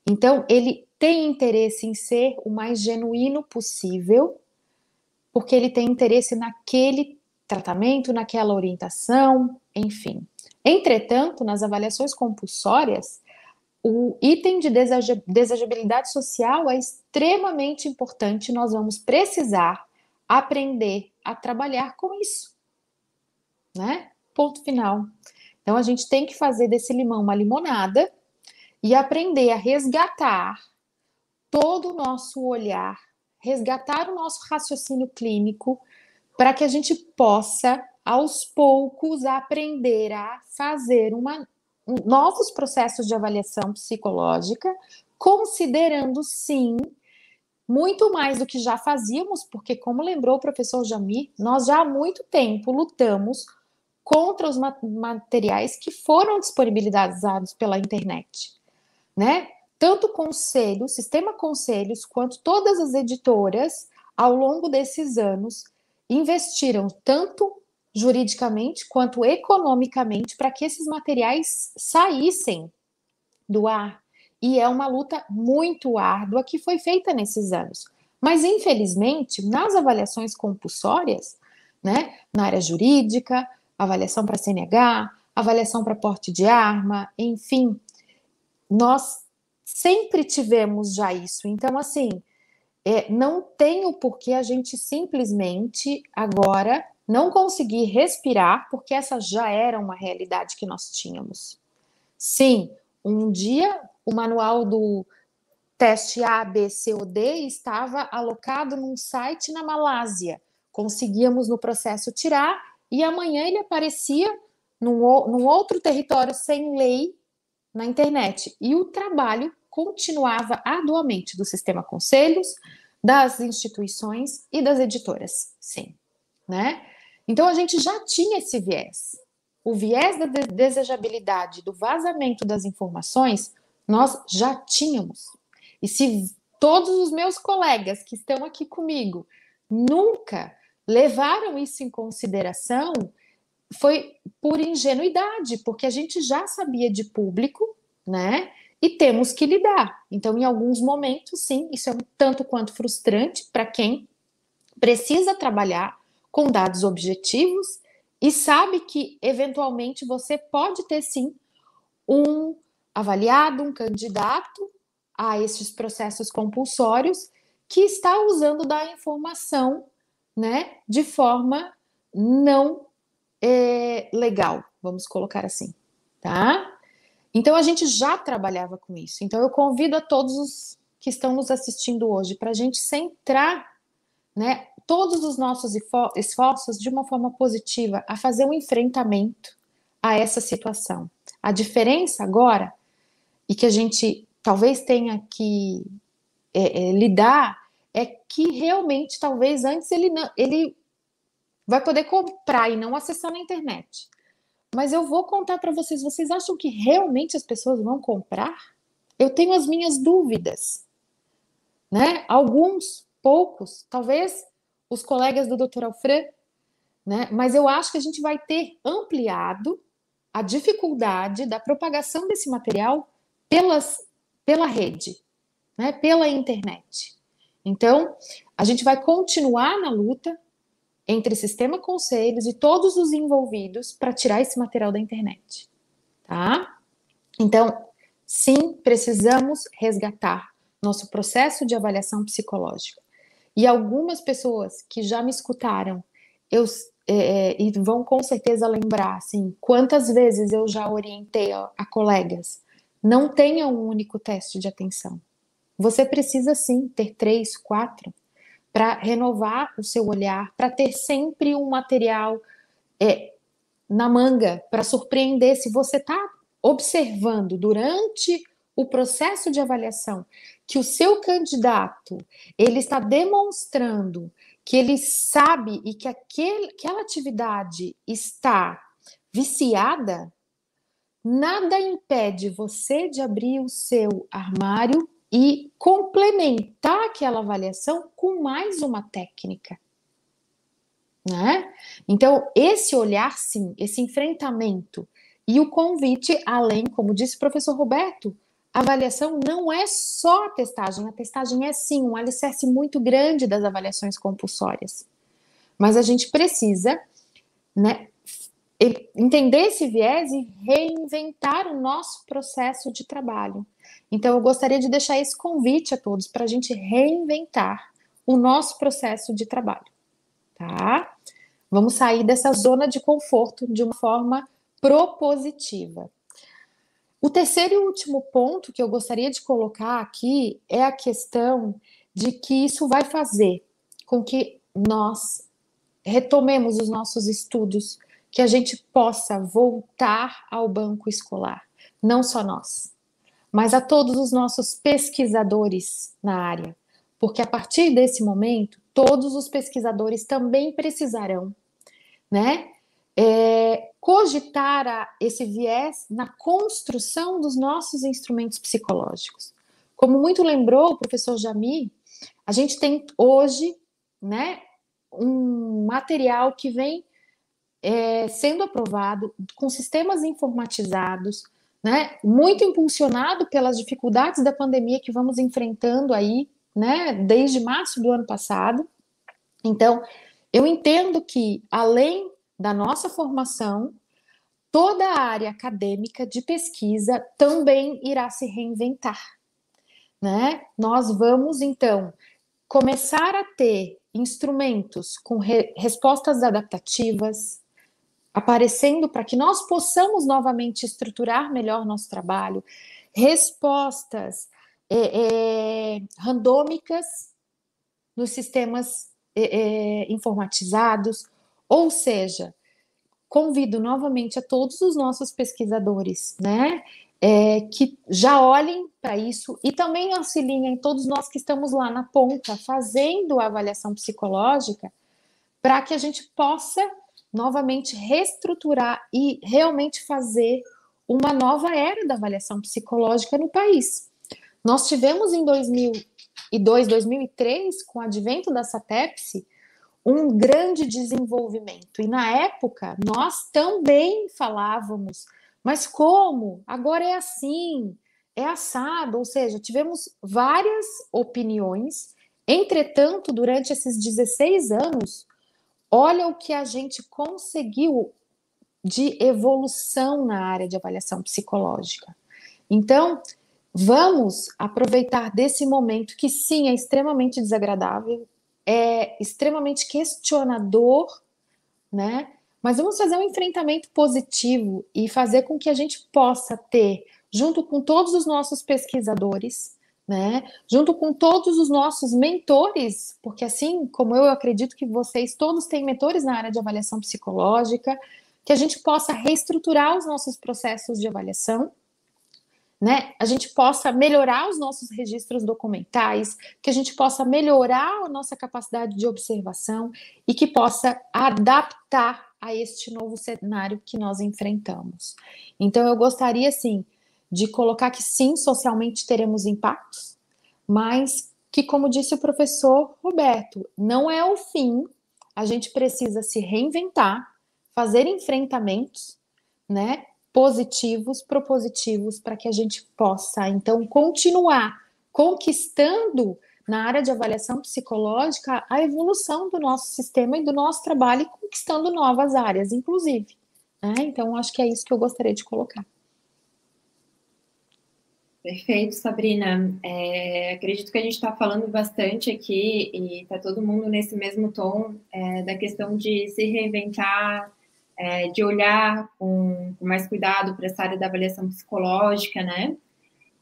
Então, ele tem interesse em ser o mais genuíno possível, porque ele tem interesse naquele tratamento, naquela orientação, enfim. Entretanto, nas avaliações compulsórias, o item de desejabilidade social é extremamente importante, nós vamos precisar aprender a trabalhar com isso, né? Ponto final. Então a gente tem que fazer desse limão uma limonada e aprender a resgatar todo o nosso olhar, resgatar o nosso raciocínio clínico para que a gente possa aos poucos aprender a fazer uma, novos processos de avaliação psicológica, considerando sim muito mais do que já fazíamos, porque como lembrou o professor Jamir, nós já há muito tempo lutamos contra os materiais que foram disponibilizados pela internet, né? Tanto o conselho, o sistema conselhos, quanto todas as editoras, ao longo desses anos, investiram tanto juridicamente quanto economicamente para que esses materiais saíssem do ar. E é uma luta muito árdua que foi feita nesses anos. Mas, infelizmente, nas avaliações compulsórias, né, na área jurídica, avaliação para CNH, avaliação para porte de arma, enfim, nós sempre tivemos já isso. Então, assim, é, não tem o porquê a gente simplesmente agora não conseguir respirar, porque essa já era uma realidade que nós tínhamos. Sim, um dia o manual do teste A, B, C ou D estava alocado num site na Malásia. Conseguíamos no processo tirar e amanhã ele aparecia num, num outro território sem lei na internet. E o trabalho continuava arduamente do sistema conselhos, das instituições e das editoras, sim, né? Então a gente já tinha esse viés. O viés da desejabilidade, do vazamento das informações, nós já tínhamos. E se todos os meus colegas que estão aqui comigo nunca levaram isso em consideração foi por ingenuidade, porque a gente já sabia de público, né? E temos que lidar. Então, em alguns momentos, sim, isso é um tanto quanto frustrante para quem precisa trabalhar com dados objetivos e sabe que, eventualmente, você pode ter, sim, um avaliado, um candidato a esses processos compulsórios que está usando da informação né, de forma não é, legal, vamos colocar assim, tá? Então a gente já trabalhava com isso. Então eu convido a todos os que estão nos assistindo hoje para a gente centrar, né, todos os nossos esforços de uma forma positiva a fazer um enfrentamento a essa situação. A diferença agora e que a gente talvez tenha que é, é, lidar é que realmente talvez antes ele não, ele vai poder comprar e não acessar na internet. Mas eu vou contar para vocês, vocês acham que realmente as pessoas vão comprar? Eu tenho as minhas dúvidas. Né? Alguns, poucos, talvez os colegas do Dr. Alfred, né? Mas eu acho que a gente vai ter ampliado a dificuldade da propagação desse material pelas, pela rede, né? Pela internet. Então, a gente vai continuar na luta entre sistema conselhos e todos os envolvidos para tirar esse material da internet, tá? Então, sim, precisamos resgatar nosso processo de avaliação psicológica. E algumas pessoas que já me escutaram, eu é, é, e vão com certeza lembrar, assim, quantas vezes eu já orientei a, a colegas, não tenha um único teste de atenção. Você precisa sim ter três, quatro, para renovar o seu olhar, para ter sempre um material é, na manga para surpreender. Se você está observando durante o processo de avaliação que o seu candidato ele está demonstrando que ele sabe e que aquele, aquela atividade está viciada, nada impede você de abrir o seu armário e complementar aquela avaliação com mais uma técnica. Né? Então, esse olhar, sim, esse enfrentamento e o convite, além, como disse o professor Roberto, a avaliação não é só a testagem, a testagem é sim um alicerce muito grande das avaliações compulsórias. Mas a gente precisa né, entender esse viés e reinventar o nosso processo de trabalho. Então, eu gostaria de deixar esse convite a todos para a gente reinventar o nosso processo de trabalho, tá? Vamos sair dessa zona de conforto de uma forma propositiva. O terceiro e último ponto que eu gostaria de colocar aqui é a questão de que isso vai fazer com que nós retomemos os nossos estudos, que a gente possa voltar ao banco escolar, não só nós, mas a todos os nossos pesquisadores na área, porque a partir desse momento, todos os pesquisadores também precisarão, né, é, cogitar a, esse viés na construção dos nossos instrumentos psicológicos. Como muito lembrou o professor Jami, a gente tem hoje né, um material que vem é, sendo aprovado com sistemas informatizados, né, muito impulsionado pelas dificuldades da pandemia que vamos enfrentando aí, né, desde março do ano passado. Então, eu entendo que, além da nossa formação, toda a área acadêmica de pesquisa também irá se reinventar. Né? Nós vamos, então, começar a ter instrumentos com re respostas adaptativas aparecendo para que nós possamos novamente estruturar melhor nosso trabalho, respostas é, é, randômicas nos sistemas é, é informatizados, ou seja, convido novamente a todos os nossos pesquisadores, né, é, que já olhem para isso e também auxiliem todos nós que estamos lá na ponta fazendo a avaliação psicológica, para que a gente possa novamente reestruturar e realmente fazer uma nova era da avaliação psicológica no país. Nós tivemos em 2002, 2003, com o advento da SATEPSE, um grande desenvolvimento. E na época, nós também falávamos, mas como? Agora é assim, é assado, ou seja, tivemos várias opiniões. Entretanto, durante esses 16 anos, olha o que a gente conseguiu de evolução na área de avaliação psicológica. Então, vamos aproveitar desse momento que sim é extremamente desagradável, é extremamente questionador, né? Mas vamos fazer um enfrentamento positivo e fazer com que a gente possa ter, junto com todos os nossos pesquisadores, né, junto com todos os nossos mentores, porque assim como eu acredito que vocês todos têm mentores na área de avaliação psicológica, que a gente possa reestruturar os nossos processos de avaliação né, a gente possa melhorar os nossos registros documentais, que a gente possa melhorar a nossa capacidade de observação e que possa adaptar a este novo cenário que nós enfrentamos. Então, eu gostaria, assim, de colocar que sim, socialmente teremos impactos, mas que, como disse o professor Roberto, não é o fim, a gente precisa se reinventar, fazer enfrentamentos, né, positivos, propositivos, para que a gente possa, então, continuar conquistando na área de avaliação psicológica a evolução do nosso sistema e do nosso trabalho, conquistando novas áreas, inclusive. Né? Então, acho que é isso que eu gostaria de colocar. Perfeito, Sabrina. É, acredito que a gente está falando bastante aqui e está todo mundo nesse mesmo tom é, da questão de se reinventar, é, de olhar com, com mais cuidado para essa área da avaliação psicológica, né?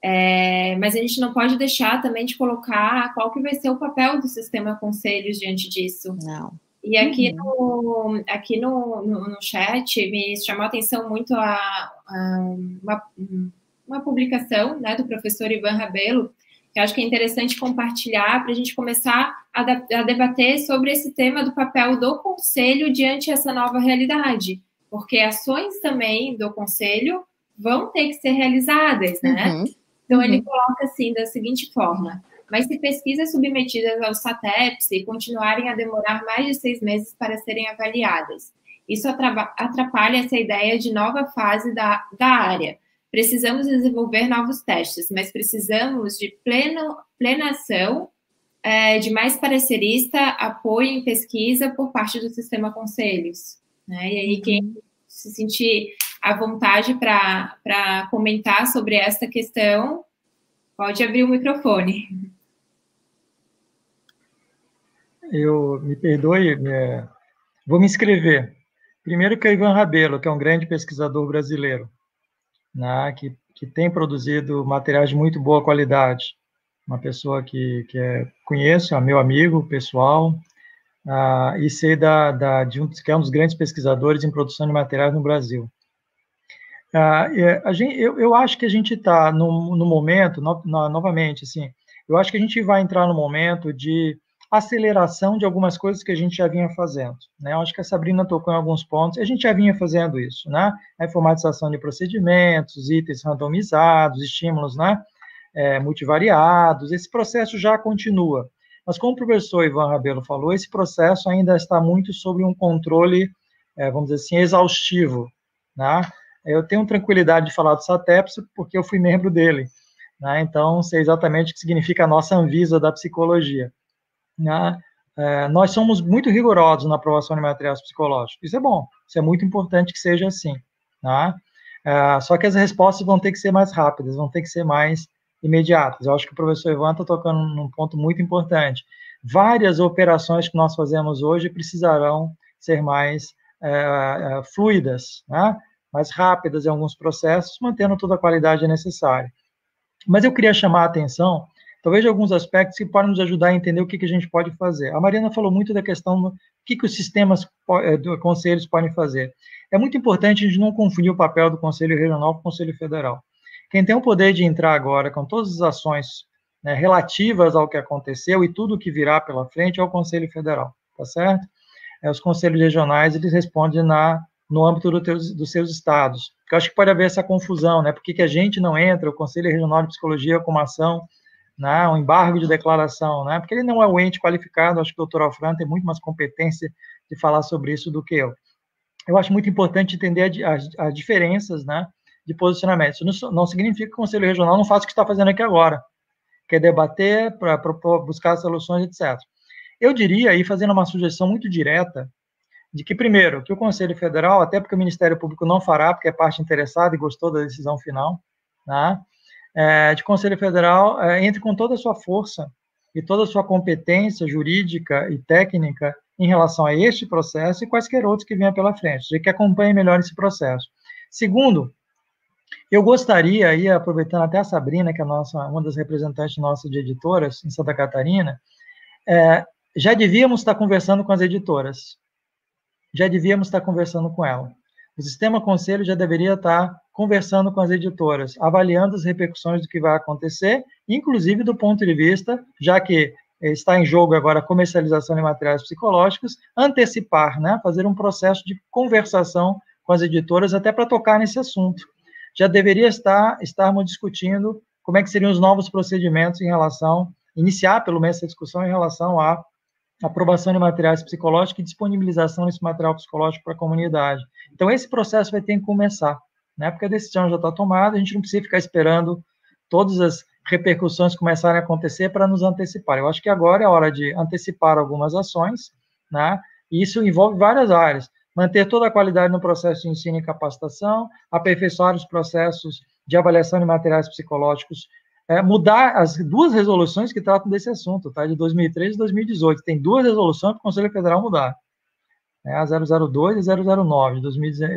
É, mas a gente não pode deixar também de colocar qual que vai ser o papel do sistema conselhos diante disso. Não. E aqui, uhum. no, aqui no, no, no, chat me chamou a atenção muito a, a uma, uma publicação né, do professor Ivan Rabelo, que acho que é interessante compartilhar para a gente começar a, a, debater sobre esse tema do papel do conselho diante essa nova realidade, porque ações também do conselho vão ter que ser realizadas, né? Uhum. Então ele uhum. coloca assim da seguinte forma: mas se pesquisas submetidas aos SATEPs continuarem a demorar mais de seis meses para serem avaliadas, isso atrapalha essa ideia de nova fase da, da área Precisamos desenvolver novos testes, mas precisamos de pleno, plena ação, é, de mais parecerista, apoio em pesquisa por parte do sistema conselhos. Né? E aí, quem se sentir à vontade para comentar sobre esta questão, pode abrir o microfone. Eu me perdoe, é, vou me inscrever. Primeiro que é Ivan Rabelo, que é um grande pesquisador brasileiro né, que, que tem produzido materiais de muito boa qualidade. Uma pessoa que, que é, conheço, é meu amigo pessoal, uh, e sei da, da, de um, que é um dos grandes pesquisadores em produção de materiais no Brasil. Uh, a gente, eu, eu acho que a gente está no, no momento, no, no, novamente, assim, eu acho que a gente vai entrar no momento de aceleração de algumas coisas que a gente já vinha fazendo. Né? Eu acho que a Sabrina tocou em alguns pontos, a gente já vinha fazendo isso, né? A informatização de procedimentos, itens randomizados, estímulos né? É, multivariados, esse processo já continua. Mas como o professor Ivan Rabelo falou, esse processo ainda está muito sob um controle, é, vamos dizer assim, exaustivo. Né? Eu tenho tranquilidade de falar do SATEPS porque eu fui membro dele. Né? Então, sei exatamente o que significa a nossa Anvisa da psicologia. Né? É, nós somos muito rigorosos na aprovação de materiais psicológicos. Isso é bom, isso é muito importante que seja assim. Né? É, só que as respostas vão ter que ser mais rápidas, vão ter que ser mais imediatas. Eu acho que o professor Ivan está tocando num ponto muito importante. Várias operações que nós fazemos hoje precisarão ser mais é, é fluidas, né? mais rápidas em alguns processos, mantendo toda a qualidade necessária. Mas eu queria chamar a atenção talvez alguns aspectos que podem nos ajudar a entender o que, que a gente pode fazer. A Mariana falou muito da questão do que, que os sistemas eh, do conselhos podem fazer. É muito importante a gente não confundir o papel do Conselho Regional com o Conselho Federal. Quem tem o poder de entrar agora com todas as ações né, relativas ao que aconteceu e tudo o que virá pela frente é o Conselho Federal, tá certo? É, os conselhos regionais, eles respondem na, no âmbito do teus, dos seus estados. Eu acho que pode haver essa confusão, né? Por que, que a gente não entra, o Conselho Regional de Psicologia, com uma ação né, um embargo de declaração, né, porque ele não é o ente qualificado, acho que o doutor Alfran tem muito mais competência de falar sobre isso do que eu. Eu acho muito importante entender as, as diferenças né, de posicionamento. Isso não, não, significa que o Conselho Regional não faça o que está fazendo aqui agora, que é debater, para buscar soluções, etc. Eu diria, aí fazendo uma sugestão muito direta, de que, primeiro, que o Conselho Federal, até porque o Ministério Público não fará, porque é parte interessada e gostou da decisão final, né, é, de Conselho Federal é, entre com toda a sua força e toda a sua competência jurídica e técnica em relação a este processo e quaisquer outros que venham pela frente, de que acompanhe melhor esse processo. Segundo, eu gostaria, aí, aproveitando até a Sabrina, que é nossa, uma das representantes nossas de editoras em Santa Catarina, é, já devíamos estar conversando com as editoras, já devíamos estar conversando com ela. O sistema conselho já deveria estar conversando com as editoras, avaliando as repercussões do que vai acontecer, inclusive do ponto de vista, já que está em jogo agora a comercialização de materiais psicológicos, antecipar, né, fazer um processo de conversação com as editoras até para tocar nesse assunto. Já deveria estar estarmos discutindo como é que seriam os novos procedimentos em relação iniciar pelo menos essa discussão em relação à aprovação de materiais psicológicos e disponibilização desse material psicológico para a comunidade. Então, esse processo vai ter que começar, né? Porque a decisão já está tomada, a gente não precisa ficar esperando todas as repercussões começarem a acontecer para nos antecipar. Eu acho que agora é a hora de antecipar algumas ações, né? E isso envolve várias áreas. Manter toda a qualidade no processo de ensino e capacitação, aperfeiçoar os processos de avaliação de materiais psicológicos, é, mudar as duas resoluções que tratam desse assunto, tá? De 2013 e 2018. Tem duas resoluções para o Conselho Federal mudar. Né? A 002 e 009, de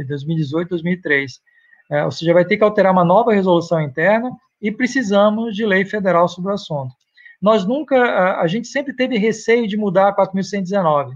2018 e 2003. É, ou seja, vai ter que alterar uma nova resolução interna e precisamos de lei federal sobre o assunto. Nós nunca, a, a gente sempre teve receio de mudar a 4.119,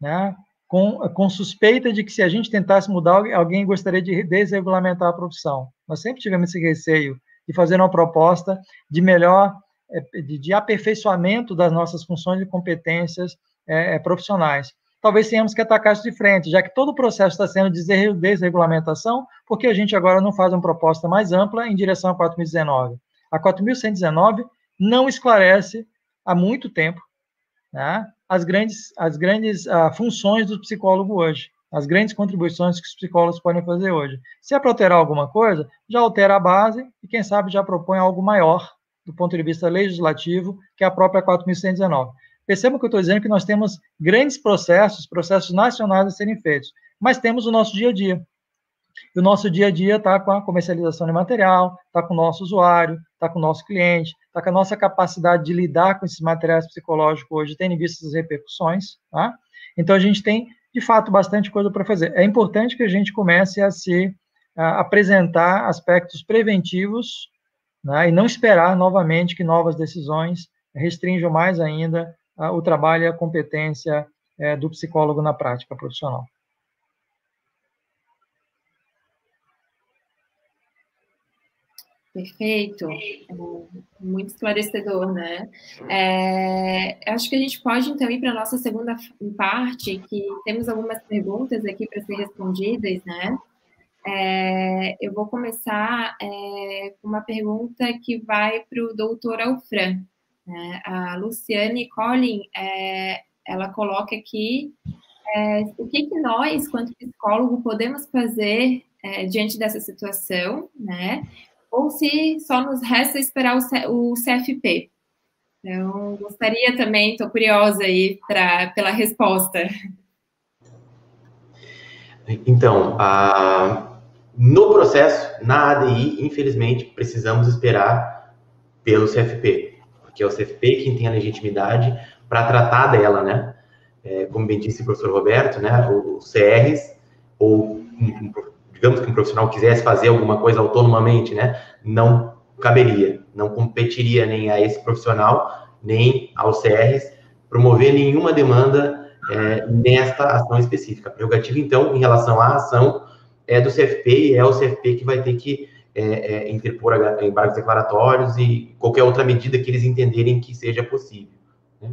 né? Com, com suspeita de que se a gente tentasse mudar, alguém gostaria de desregulamentar a profissão. Nós sempre tivemos esse receio de fazer uma proposta de melhor, é, de, de aperfeiçoamento das nossas funções e competências é, é, profissionais. Talvez tenhamos que atacar isso de frente, já que todo o processo está sendo de desregulamentação, porque a gente agora não faz uma proposta mais ampla em direção a 4.019. A 4.119 não esclarece há muito tempo né, as grandes, as grandes uh, funções do psicólogo hoje as grandes contribuições que os psicólogos podem fazer hoje. Se é para alterar alguma coisa, já altera a base e, quem sabe, já propõe algo maior do ponto de vista legislativo, que é a própria 4.119. Percebam que eu estou dizendo que nós temos grandes processos, processos nacionais a serem feitos, mas temos o nosso dia a dia. E o nosso dia a dia está com a comercialização de material, está com o nosso usuário, está com o nosso cliente, está com a nossa capacidade de lidar com esses materiais psicológicos hoje, tendo em vista as repercussões. Tá? Então, a gente tem de fato, bastante coisa para fazer. É importante que a gente comece a se a apresentar aspectos preventivos né, e não esperar novamente que novas decisões restringam mais ainda o trabalho e a competência é, do psicólogo na prática profissional. Perfeito, é muito esclarecedor, né? É, acho que a gente pode então ir para a nossa segunda parte, que temos algumas perguntas aqui para ser respondidas, né? É, eu vou começar é, com uma pergunta que vai para o doutor Alfran. Né? A Luciane Collin, é, ela coloca aqui é, o que, que nós, quanto psicólogo, podemos fazer é, diante dessa situação, né? ou se só nos resta esperar o, CFP. Então, gostaria também, estou curiosa aí pra, pela resposta. Então, a, no processo, na ADI, infelizmente, precisamos esperar pelo CFP, porque é o CFP quem tem a legitimidade para tratar dela, né? É, como bem disse o professor Roberto, né? Os CRs, ou um, digamos que um profissional quisesse fazer alguma coisa autonomamente, né, não caberia, não competiria nem a esse profissional, nem aos CRs, promover nenhuma demanda é, nesta ação específica. A prerrogativa, então, em relação à ação, é do CFP e é o CFP que vai ter que é, é, interpor embargos declaratórios e qualquer outra medida que eles entenderem que seja possível. Né?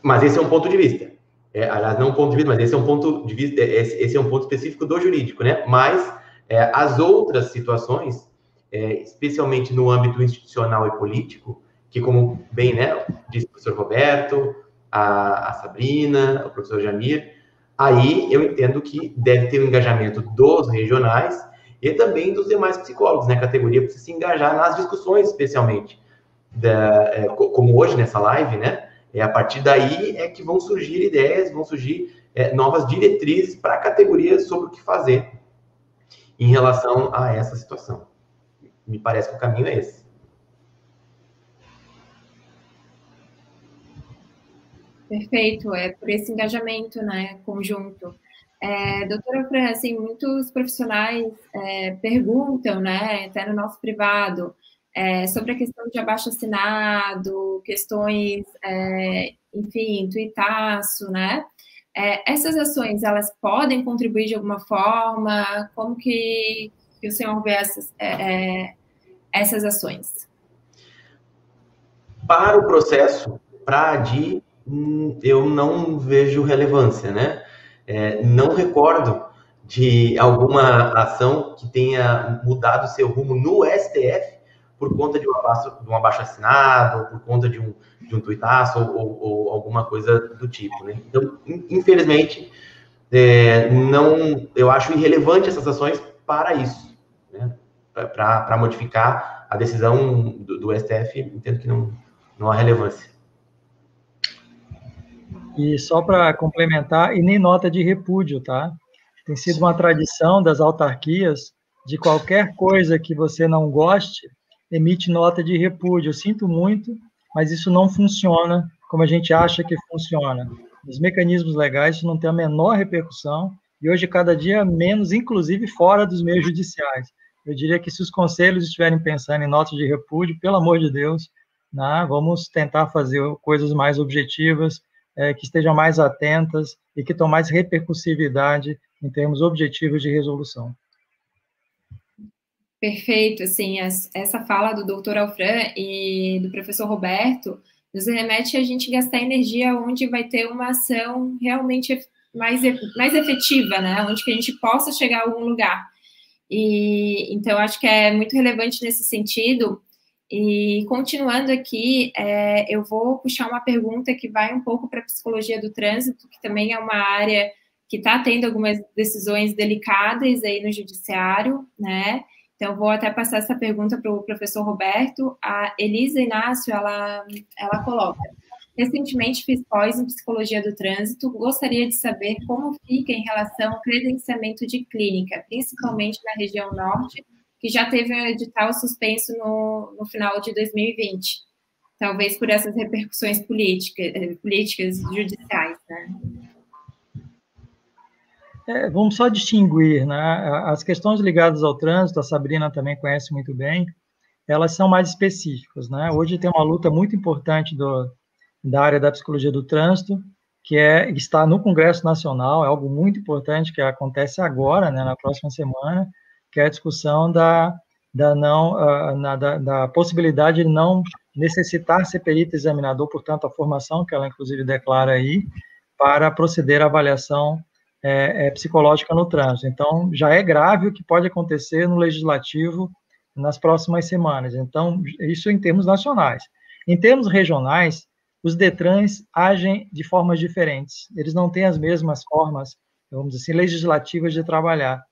Mas esse é um ponto de vista. É, aliás, não um ponto de vista, mas esse é um ponto de vista, é, esse, esse é um ponto específico do jurídico, né? Mas é, as outras situações, é, especialmente no âmbito institucional e político, que como bem, né, disse o professor Roberto, a, a Sabrina, o professor Jamir, aí eu entendo que deve ter o um engajamento dos regionais e também dos demais psicólogos, né? Categoria precisa se engajar nas discussões, especialmente, da, é, como hoje nessa live, né? É a partir daí é que vão surgir ideias, vão surgir é, novas diretrizes para a categoria sobre o que fazer em relação a essa situação. Me parece que o caminho é esse. Perfeito, é por esse engajamento, né, conjunto. É, doutora Fran, assim, muitos profissionais é, perguntam, né, até no nosso privado, é, sobre a questão de abaixo-assinado, questões, é, enfim, tuitaço, né? É, essas ações, elas podem contribuir de alguma forma? Como que, que o senhor vê essas, é, é, essas ações? Para o processo, para a ADI, hum, eu não vejo relevância, né? É, não recordo de alguma ação que tenha mudado seu rumo no STF por conta de um abaixo, de um abaixo assinado, ou por conta de um, de um tuitaço, ou, ou, ou alguma coisa do tipo, né? Então, infelizmente, é, não, eu acho irrelevante essas ações para isso, né? Para modificar a decisão do, do, STF, entendo que não, não há relevância. E só para complementar, e nem nota de repúdio, tá? Tem sido uma tradição das autarquias de qualquer coisa que você não goste, emite nota de repúdio. Eu sinto muito, mas isso não funciona como a gente acha que funciona. Os mecanismos legais isso não tem a menor repercussão e hoje cada dia menos, inclusive fora dos meios judiciais. Eu diria que se os conselhos estiverem pensando em notas de repúdio, pelo amor de Deus, né, vamos tentar fazer coisas mais objetivas, é, que estejam mais atentas e que tenham mais repercussividade em termos objetivos de resolução. Perfeito, assim, essa fala do doutor Alfran e do professor Roberto nos remete a gente gastar energia onde vai ter uma ação realmente mais, mais efetiva, né, onde que a gente possa chegar a algum lugar. E, então, acho que é muito relevante nesse sentido, e continuando aqui, é, eu vou puxar uma pergunta que vai um pouco para a psicologia do trânsito, que também é uma área que está tendo algumas decisões delicadas aí no judiciário, né? Então, vou até passar essa pergunta para o professor Roberto. A Elisa Inácio, ela, ela coloca, recentemente fiz pós em psicologia do trânsito, gostaria de saber como fica em relação ao credenciamento de clínica, principalmente na região norte, que já teve um edital suspenso no, no final de 2020, talvez por essas repercussões política, eh, políticas judiciais, né? É, vamos só distinguir, né? As questões ligadas ao trânsito, a Sabrina também conhece muito bem, elas são mais específicas, né? Hoje tem uma luta muito importante do, da área da psicologia do trânsito, que é está no Congresso Nacional, é algo muito importante que acontece agora, né, na próxima semana, que é a discussão da, da, não, uh, na, da, da, possibilidade de não necessitar ser perito examinador, portanto, a formação que ela, inclusive, declara aí, para proceder à avaliação é, é, psicológica no trânsito. Então, já é grave o que pode acontecer no legislativo nas próximas semanas. Então, isso em termos nacionais. Em termos regionais, os DETRANs agem de formas diferentes. Eles não têm as mesmas formas, vamos dizer assim, legislativas de trabalhar.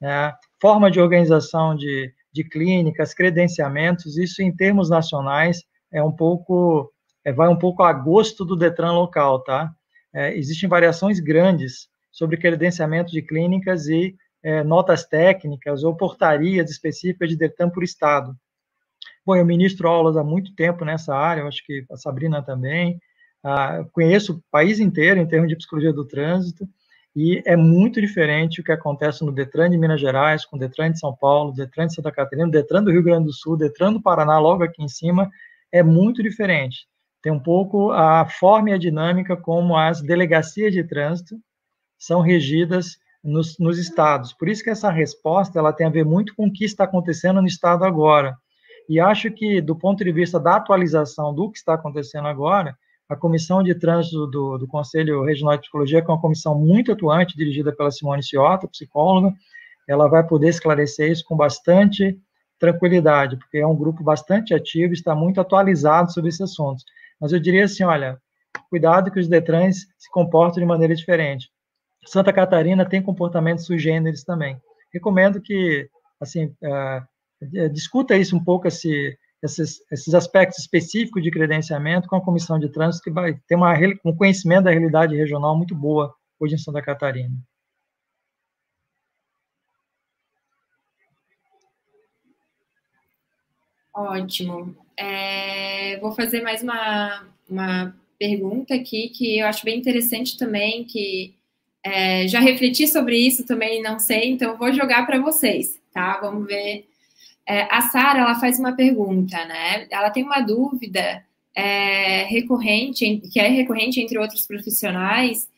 Né? forma de organização de, de clínicas, credenciamentos, isso em termos nacionais é um pouco, é, vai um pouco a gosto do Detran local, tá? É, existem variações grandes sobre credenciamento de clínicas e é, notas técnicas ou portarias específicas de Detran por estado. Bom, eu ministro aulas há muito tempo nessa área, acho que a Sabrina também, ah, conheço o país inteiro em termos de psicologia do trânsito, e é muito diferente o que acontece no Detran de Minas Gerais, com o Detran de São Paulo, Detran de Santa Catarina, Detran do Rio Grande do Sul, Detran do Paraná, logo aqui em cima, é muito diferente. Tem um pouco a forma e a dinâmica como as delegacias de trânsito são regidas nos, nos estados. Por isso que essa resposta ela tem a ver muito com o que está acontecendo no estado agora. E acho que, do ponto de vista da atualização do que está acontecendo agora, a comissão de trânsito do, do Conselho Regional de Psicologia, que é uma comissão muito atuante, dirigida pela Simone Ciota, psicóloga, ela vai poder esclarecer isso com bastante tranquilidade, porque é um grupo bastante ativo, está muito atualizado sobre esses assuntos. Mas eu diria assim, olha, cuidado que os Detrans se comportam de maneira diferente. Santa Catarina tem comportamentos sui também. Recomendo que, assim, uh, discuta isso um pouco, esse, esses, esses aspectos específicos de credenciamento com a comissão de trânsito, que vai ter uma, um conhecimento da realidade regional muito boa hoje em Santa Catarina. Ótimo. É, vou fazer mais uma, uma pergunta aqui que eu acho bem interessante também, que é, já refleti sobre isso também, não sei, então vou jogar para vocês, tá? Vamos ver é, a Sara ela faz uma pergunta, né? Ela tem uma dúvida é, recorrente, que é recorrente entre outros profissionais,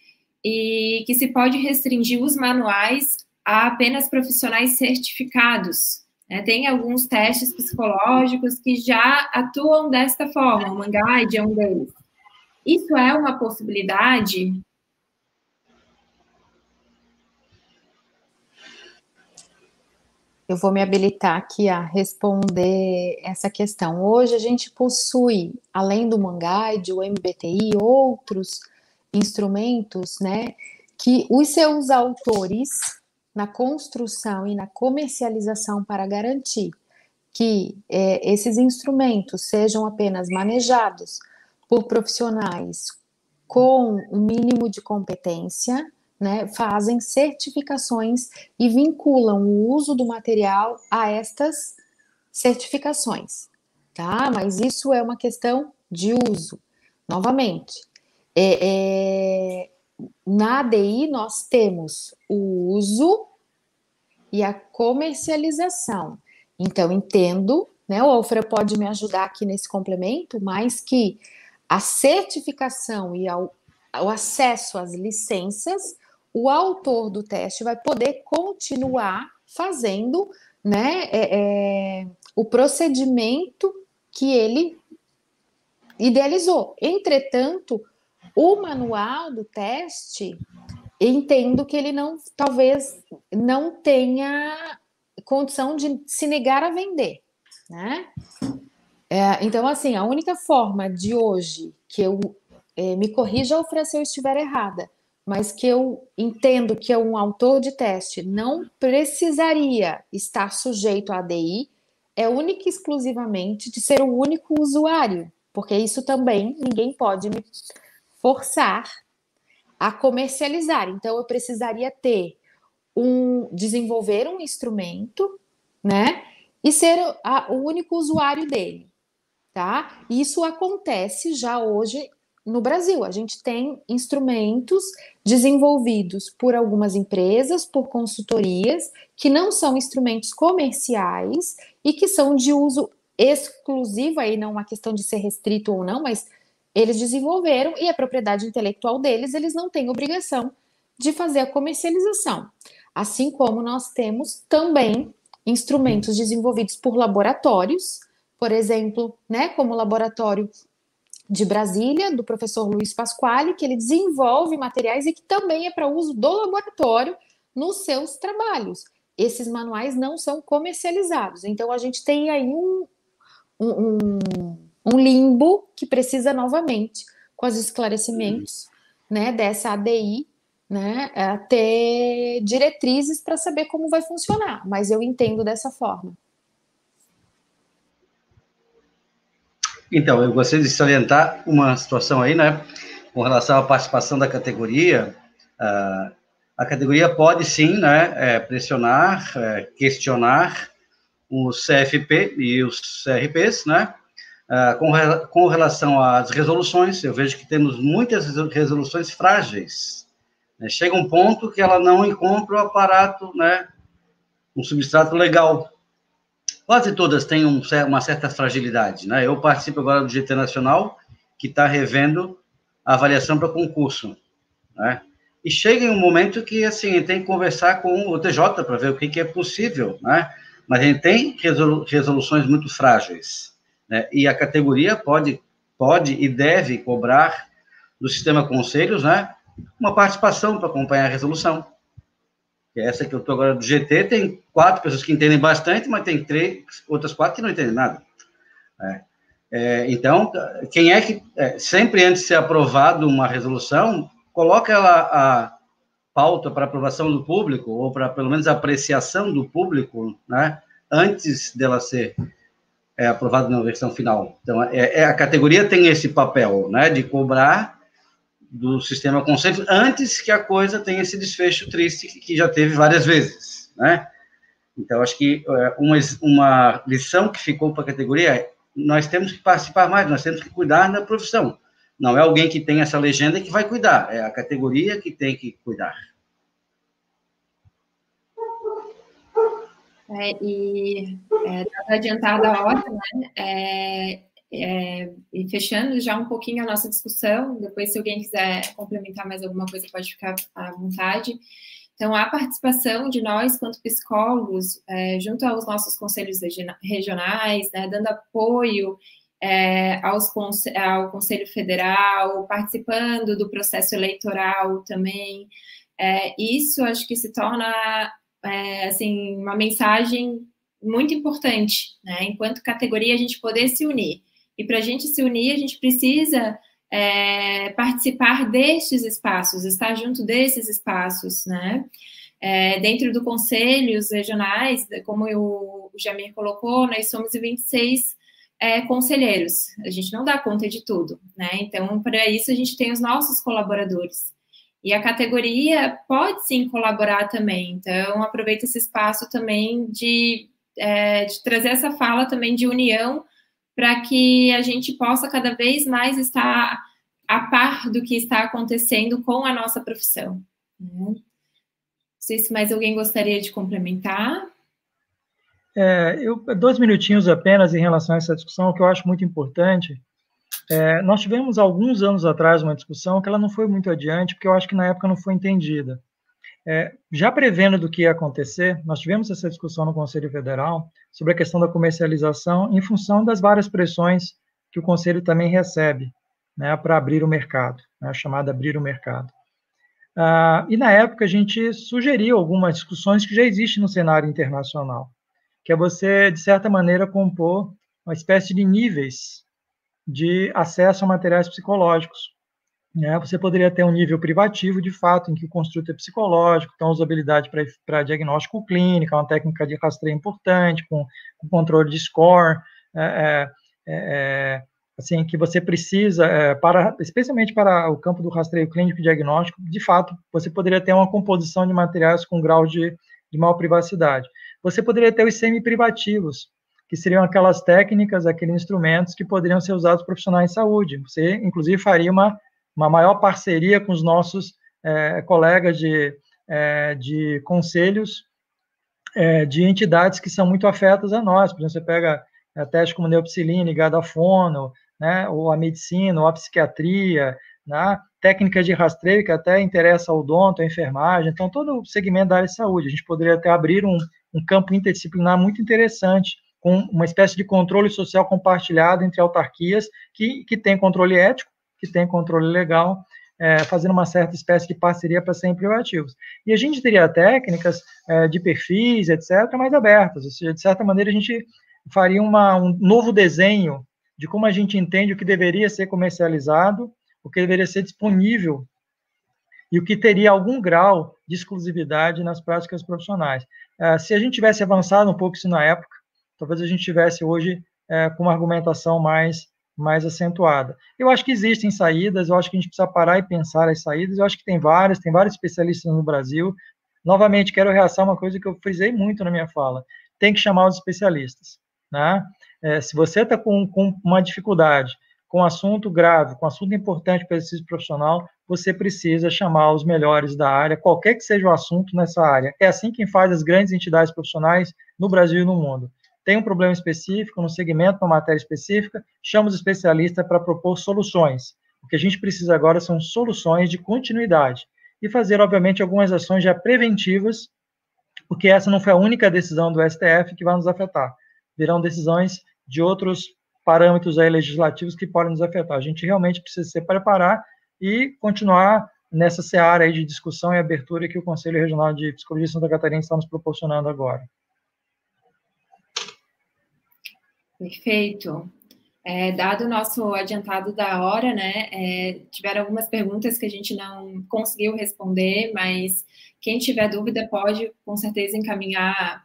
e que se pode restringir os manuais a apenas profissionais certificados. Né? Tem alguns testes psicológicos que já atuam desta forma, o Manguide é um deles. Isso é uma possibilidade? Eu vou me habilitar aqui a responder essa questão. Hoje a gente possui, além do Manguide, o MBTI, outros instrumentos, né, que os seus autores, na construção e na comercialização para garantir que é, esses instrumentos sejam apenas manejados por profissionais com um mínimo de competência, né, fazem certificações e vinculam o uso do material a estas certificações, tá? Mas isso é uma questão de uso. Novamente, é, é, na ADI nós temos o uso e a comercialização. Então, entendo, né? O Alfredo pode me ajudar aqui nesse complemento, mas que a certificação e ao, o acesso às licenças o autor do teste vai poder continuar fazendo né, é, é, o procedimento que ele idealizou. Entretanto, o manual do teste, entendo que ele não, talvez não tenha condição de se negar a vender, né? É, então, assim, a única forma de hoje que eu é, me corrija, Alfredo, se eu estiver errada, mas que eu entendo que um autor de teste não precisaria estar sujeito à ADI, é única e exclusivamente de ser o único usuário, porque isso também ninguém pode me forçar a comercializar. Então eu precisaria ter um desenvolver um instrumento, né? E ser a, o único usuário dele, tá? Isso acontece já hoje no Brasil. A gente tem instrumentos desenvolvidos por algumas empresas, por consultorias, que não são instrumentos comerciais e que são de uso exclusivo, aí não uma questão de ser restrito ou não, mas eles desenvolveram e a propriedade intelectual deles, eles não têm obrigação de fazer a comercialização. Assim como nós temos também instrumentos desenvolvidos por laboratórios, por exemplo, né, como o laboratório de Brasília, do professor Luiz Pasquale, que ele desenvolve materiais e que também é para uso do laboratório nos seus trabalhos. Esses manuais não são comercializados. Então, a gente tem aí um, um, um limbo que precisa novamente, com os esclarecimentos né, dessa ADI, né, ter diretrizes para saber como vai funcionar. Mas eu entendo dessa forma. Então, eu gostaria de salientar uma situação aí, né, com relação à participação da categoria. Uh, a categoria pode sim, né, é, pressionar, é, questionar o CFP e os CRPs, né, com, com relação às resoluções. Eu vejo que temos muitas resoluções frágeis. Né, chega um ponto que ela não encontra o aparato, né, um substrato legal quase todas têm um, uma certa fragilidade. Né? Eu participo agora do GT Nacional, que está revendo a avaliação para concurso. Né? E chega em um momento que, assim, tem que conversar com o TJ para ver o que, que, é possível, né? Mas a gente tem resoluções muito frágeis, né? E a categoria pode, pode e deve cobrar do sistema conselhos, né? Uma participação para acompanhar a resolução essa que eu estou agora do GT, tem quatro pessoas que entendem bastante, mas tem três, outras quatro que não entendem nada. É. É, então, quem é que, é, sempre antes de ser aprovado uma resolução, coloca ela a pauta para aprovação do público, ou para pelo menos apreciação do público, né, antes dela ser é, aprovada na versão final. Então, é, é, a categoria tem esse papel, né, de cobrar do sistema conceito antes que a coisa tenha esse desfecho triste que já teve várias vezes, né? Então, acho que é, uma, uma lição que ficou para a categoria é nós temos que participar mais, nós temos que cuidar da profissão. Não é alguém que tem essa legenda que vai cuidar, é a categoria que tem que cuidar. É, e é, adiantar da ordem, né? É, é, e fechando já um pouquinho a nossa discussão, depois, se alguém quiser complementar mais alguma coisa, pode ficar à vontade. Então, a participação de nós, quanto psicólogos, é, junto aos nossos conselhos regionais, né, dando apoio é, ao Conselho Federal, participando do processo eleitoral também, é, isso acho que se torna é, assim uma mensagem muito importante, né? Enquanto categoria, a gente poder se unir. E para a gente se unir, a gente precisa é, participar destes espaços, estar junto desses espaços, né? É, dentro do conselhos regionais, como o Jamir colocou, nós somos 26 é, conselheiros. A gente não dá conta de tudo, né? Então, para isso, a gente tem os nossos colaboradores. E a categoria pode sim colaborar também. Então, aproveita esse espaço também de, é, de trazer essa fala também de união para que a gente possa cada vez mais estar a par do que está acontecendo com a nossa profissão. Né? Não sei se mais alguém gostaria de complementar. É, eu, dois minutinhos apenas em relação a essa discussão, que eu acho muito importante. É, nós tivemos alguns anos atrás uma discussão que ela não foi muito adiante, porque eu acho que na época não foi entendida. É, já prevendo do que ia acontecer, nós tivemos essa discussão no Conselho Federal sobre a questão da comercialização em função das várias pressões que o Conselho também recebe né, para abrir o mercado, né, a chamada abrir o mercado. Ah, e na época a gente sugeriu algumas discussões que já existem no cenário internacional, que é você, de certa maneira, compor uma espécie de níveis de acesso a materiais psicológicos. Né? Você poderia ter um nível privativo, de fato, em que o construto é psicológico, então usabilidade para diagnóstico clínico, uma técnica de rastreio importante, com, com controle de score, é, é, é, assim, que você precisa, é, para, especialmente para o campo do rastreio clínico e diagnóstico, de fato, você poderia ter uma composição de materiais com grau de, de maior privacidade. Você poderia ter os semi-privativos, que seriam aquelas técnicas, aqueles instrumentos que poderiam ser usados profissionais de saúde. Você, inclusive, faria uma, uma maior parceria com os nossos é, colegas de, é, de conselhos é, de entidades que são muito afetas a nós. Por exemplo, você pega a teste como neopsilina ligada a fono, né, ou a medicina, ou a psiquiatria, né, técnicas de rastreio que até interessa ao odonto, à enfermagem, então todo o segmento da área de saúde. A gente poderia até abrir um, um campo interdisciplinar muito interessante com uma espécie de controle social compartilhado entre autarquias que, que tem controle ético, que tem controle legal, é, fazendo uma certa espécie de parceria para serem privativos. E a gente teria técnicas é, de perfis, etc., mais abertas, ou seja, de certa maneira a gente faria uma, um novo desenho de como a gente entende o que deveria ser comercializado, o que deveria ser disponível e o que teria algum grau de exclusividade nas práticas profissionais. É, se a gente tivesse avançado um pouco isso na época, talvez a gente tivesse hoje é, com uma argumentação mais, mais acentuada. Eu acho que existem saídas, eu acho que a gente precisa parar e pensar as saídas, eu acho que tem várias, tem vários especialistas no Brasil. Novamente, quero realçar uma coisa que eu frisei muito na minha fala, tem que chamar os especialistas. Né? É, se você está com, com uma dificuldade, com assunto grave, com assunto importante para exercício profissional, você precisa chamar os melhores da área, qualquer que seja o assunto nessa área. É assim que faz as grandes entidades profissionais no Brasil e no mundo tem um problema específico, no segmento, uma matéria específica, chama os especialistas para propor soluções. O que a gente precisa agora são soluções de continuidade e fazer, obviamente, algumas ações já preventivas, porque essa não foi a única decisão do STF que vai nos afetar. Virão decisões de outros parâmetros aí legislativos que podem nos afetar. A gente realmente precisa se preparar e continuar nessa seara aí de discussão e abertura que o Conselho Regional de Psicologia de Santa Catarina está nos proporcionando agora. Perfeito. É, dado o nosso adiantado da hora, né, é, tiveram algumas perguntas que a gente não conseguiu responder, mas quem tiver dúvida pode, com certeza, encaminhar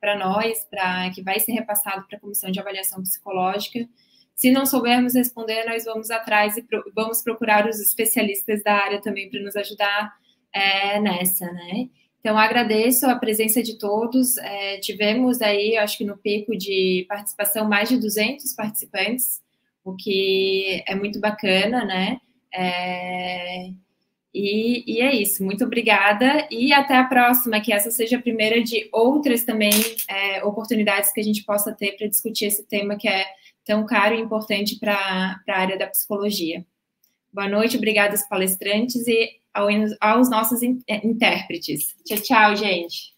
para nós, para que vai ser repassado para a Comissão de Avaliação Psicológica. Se não soubermos responder, nós vamos atrás e pro, vamos procurar os especialistas da área também para nos ajudar é, nessa, né? Então, agradeço a presença de todos. É, tivemos aí, acho que no pico de participação, mais de 200 participantes, o que é muito bacana, né? É, e, e, é isso. Muito obrigada e até a próxima, que essa seja a primeira de outras também é, oportunidades que a gente possa ter para discutir esse tema que é tão caro e importante para a área da psicologia. Boa noite, obrigada aos palestrantes e aos nossos intérpretes. Tchau, tchau, gente.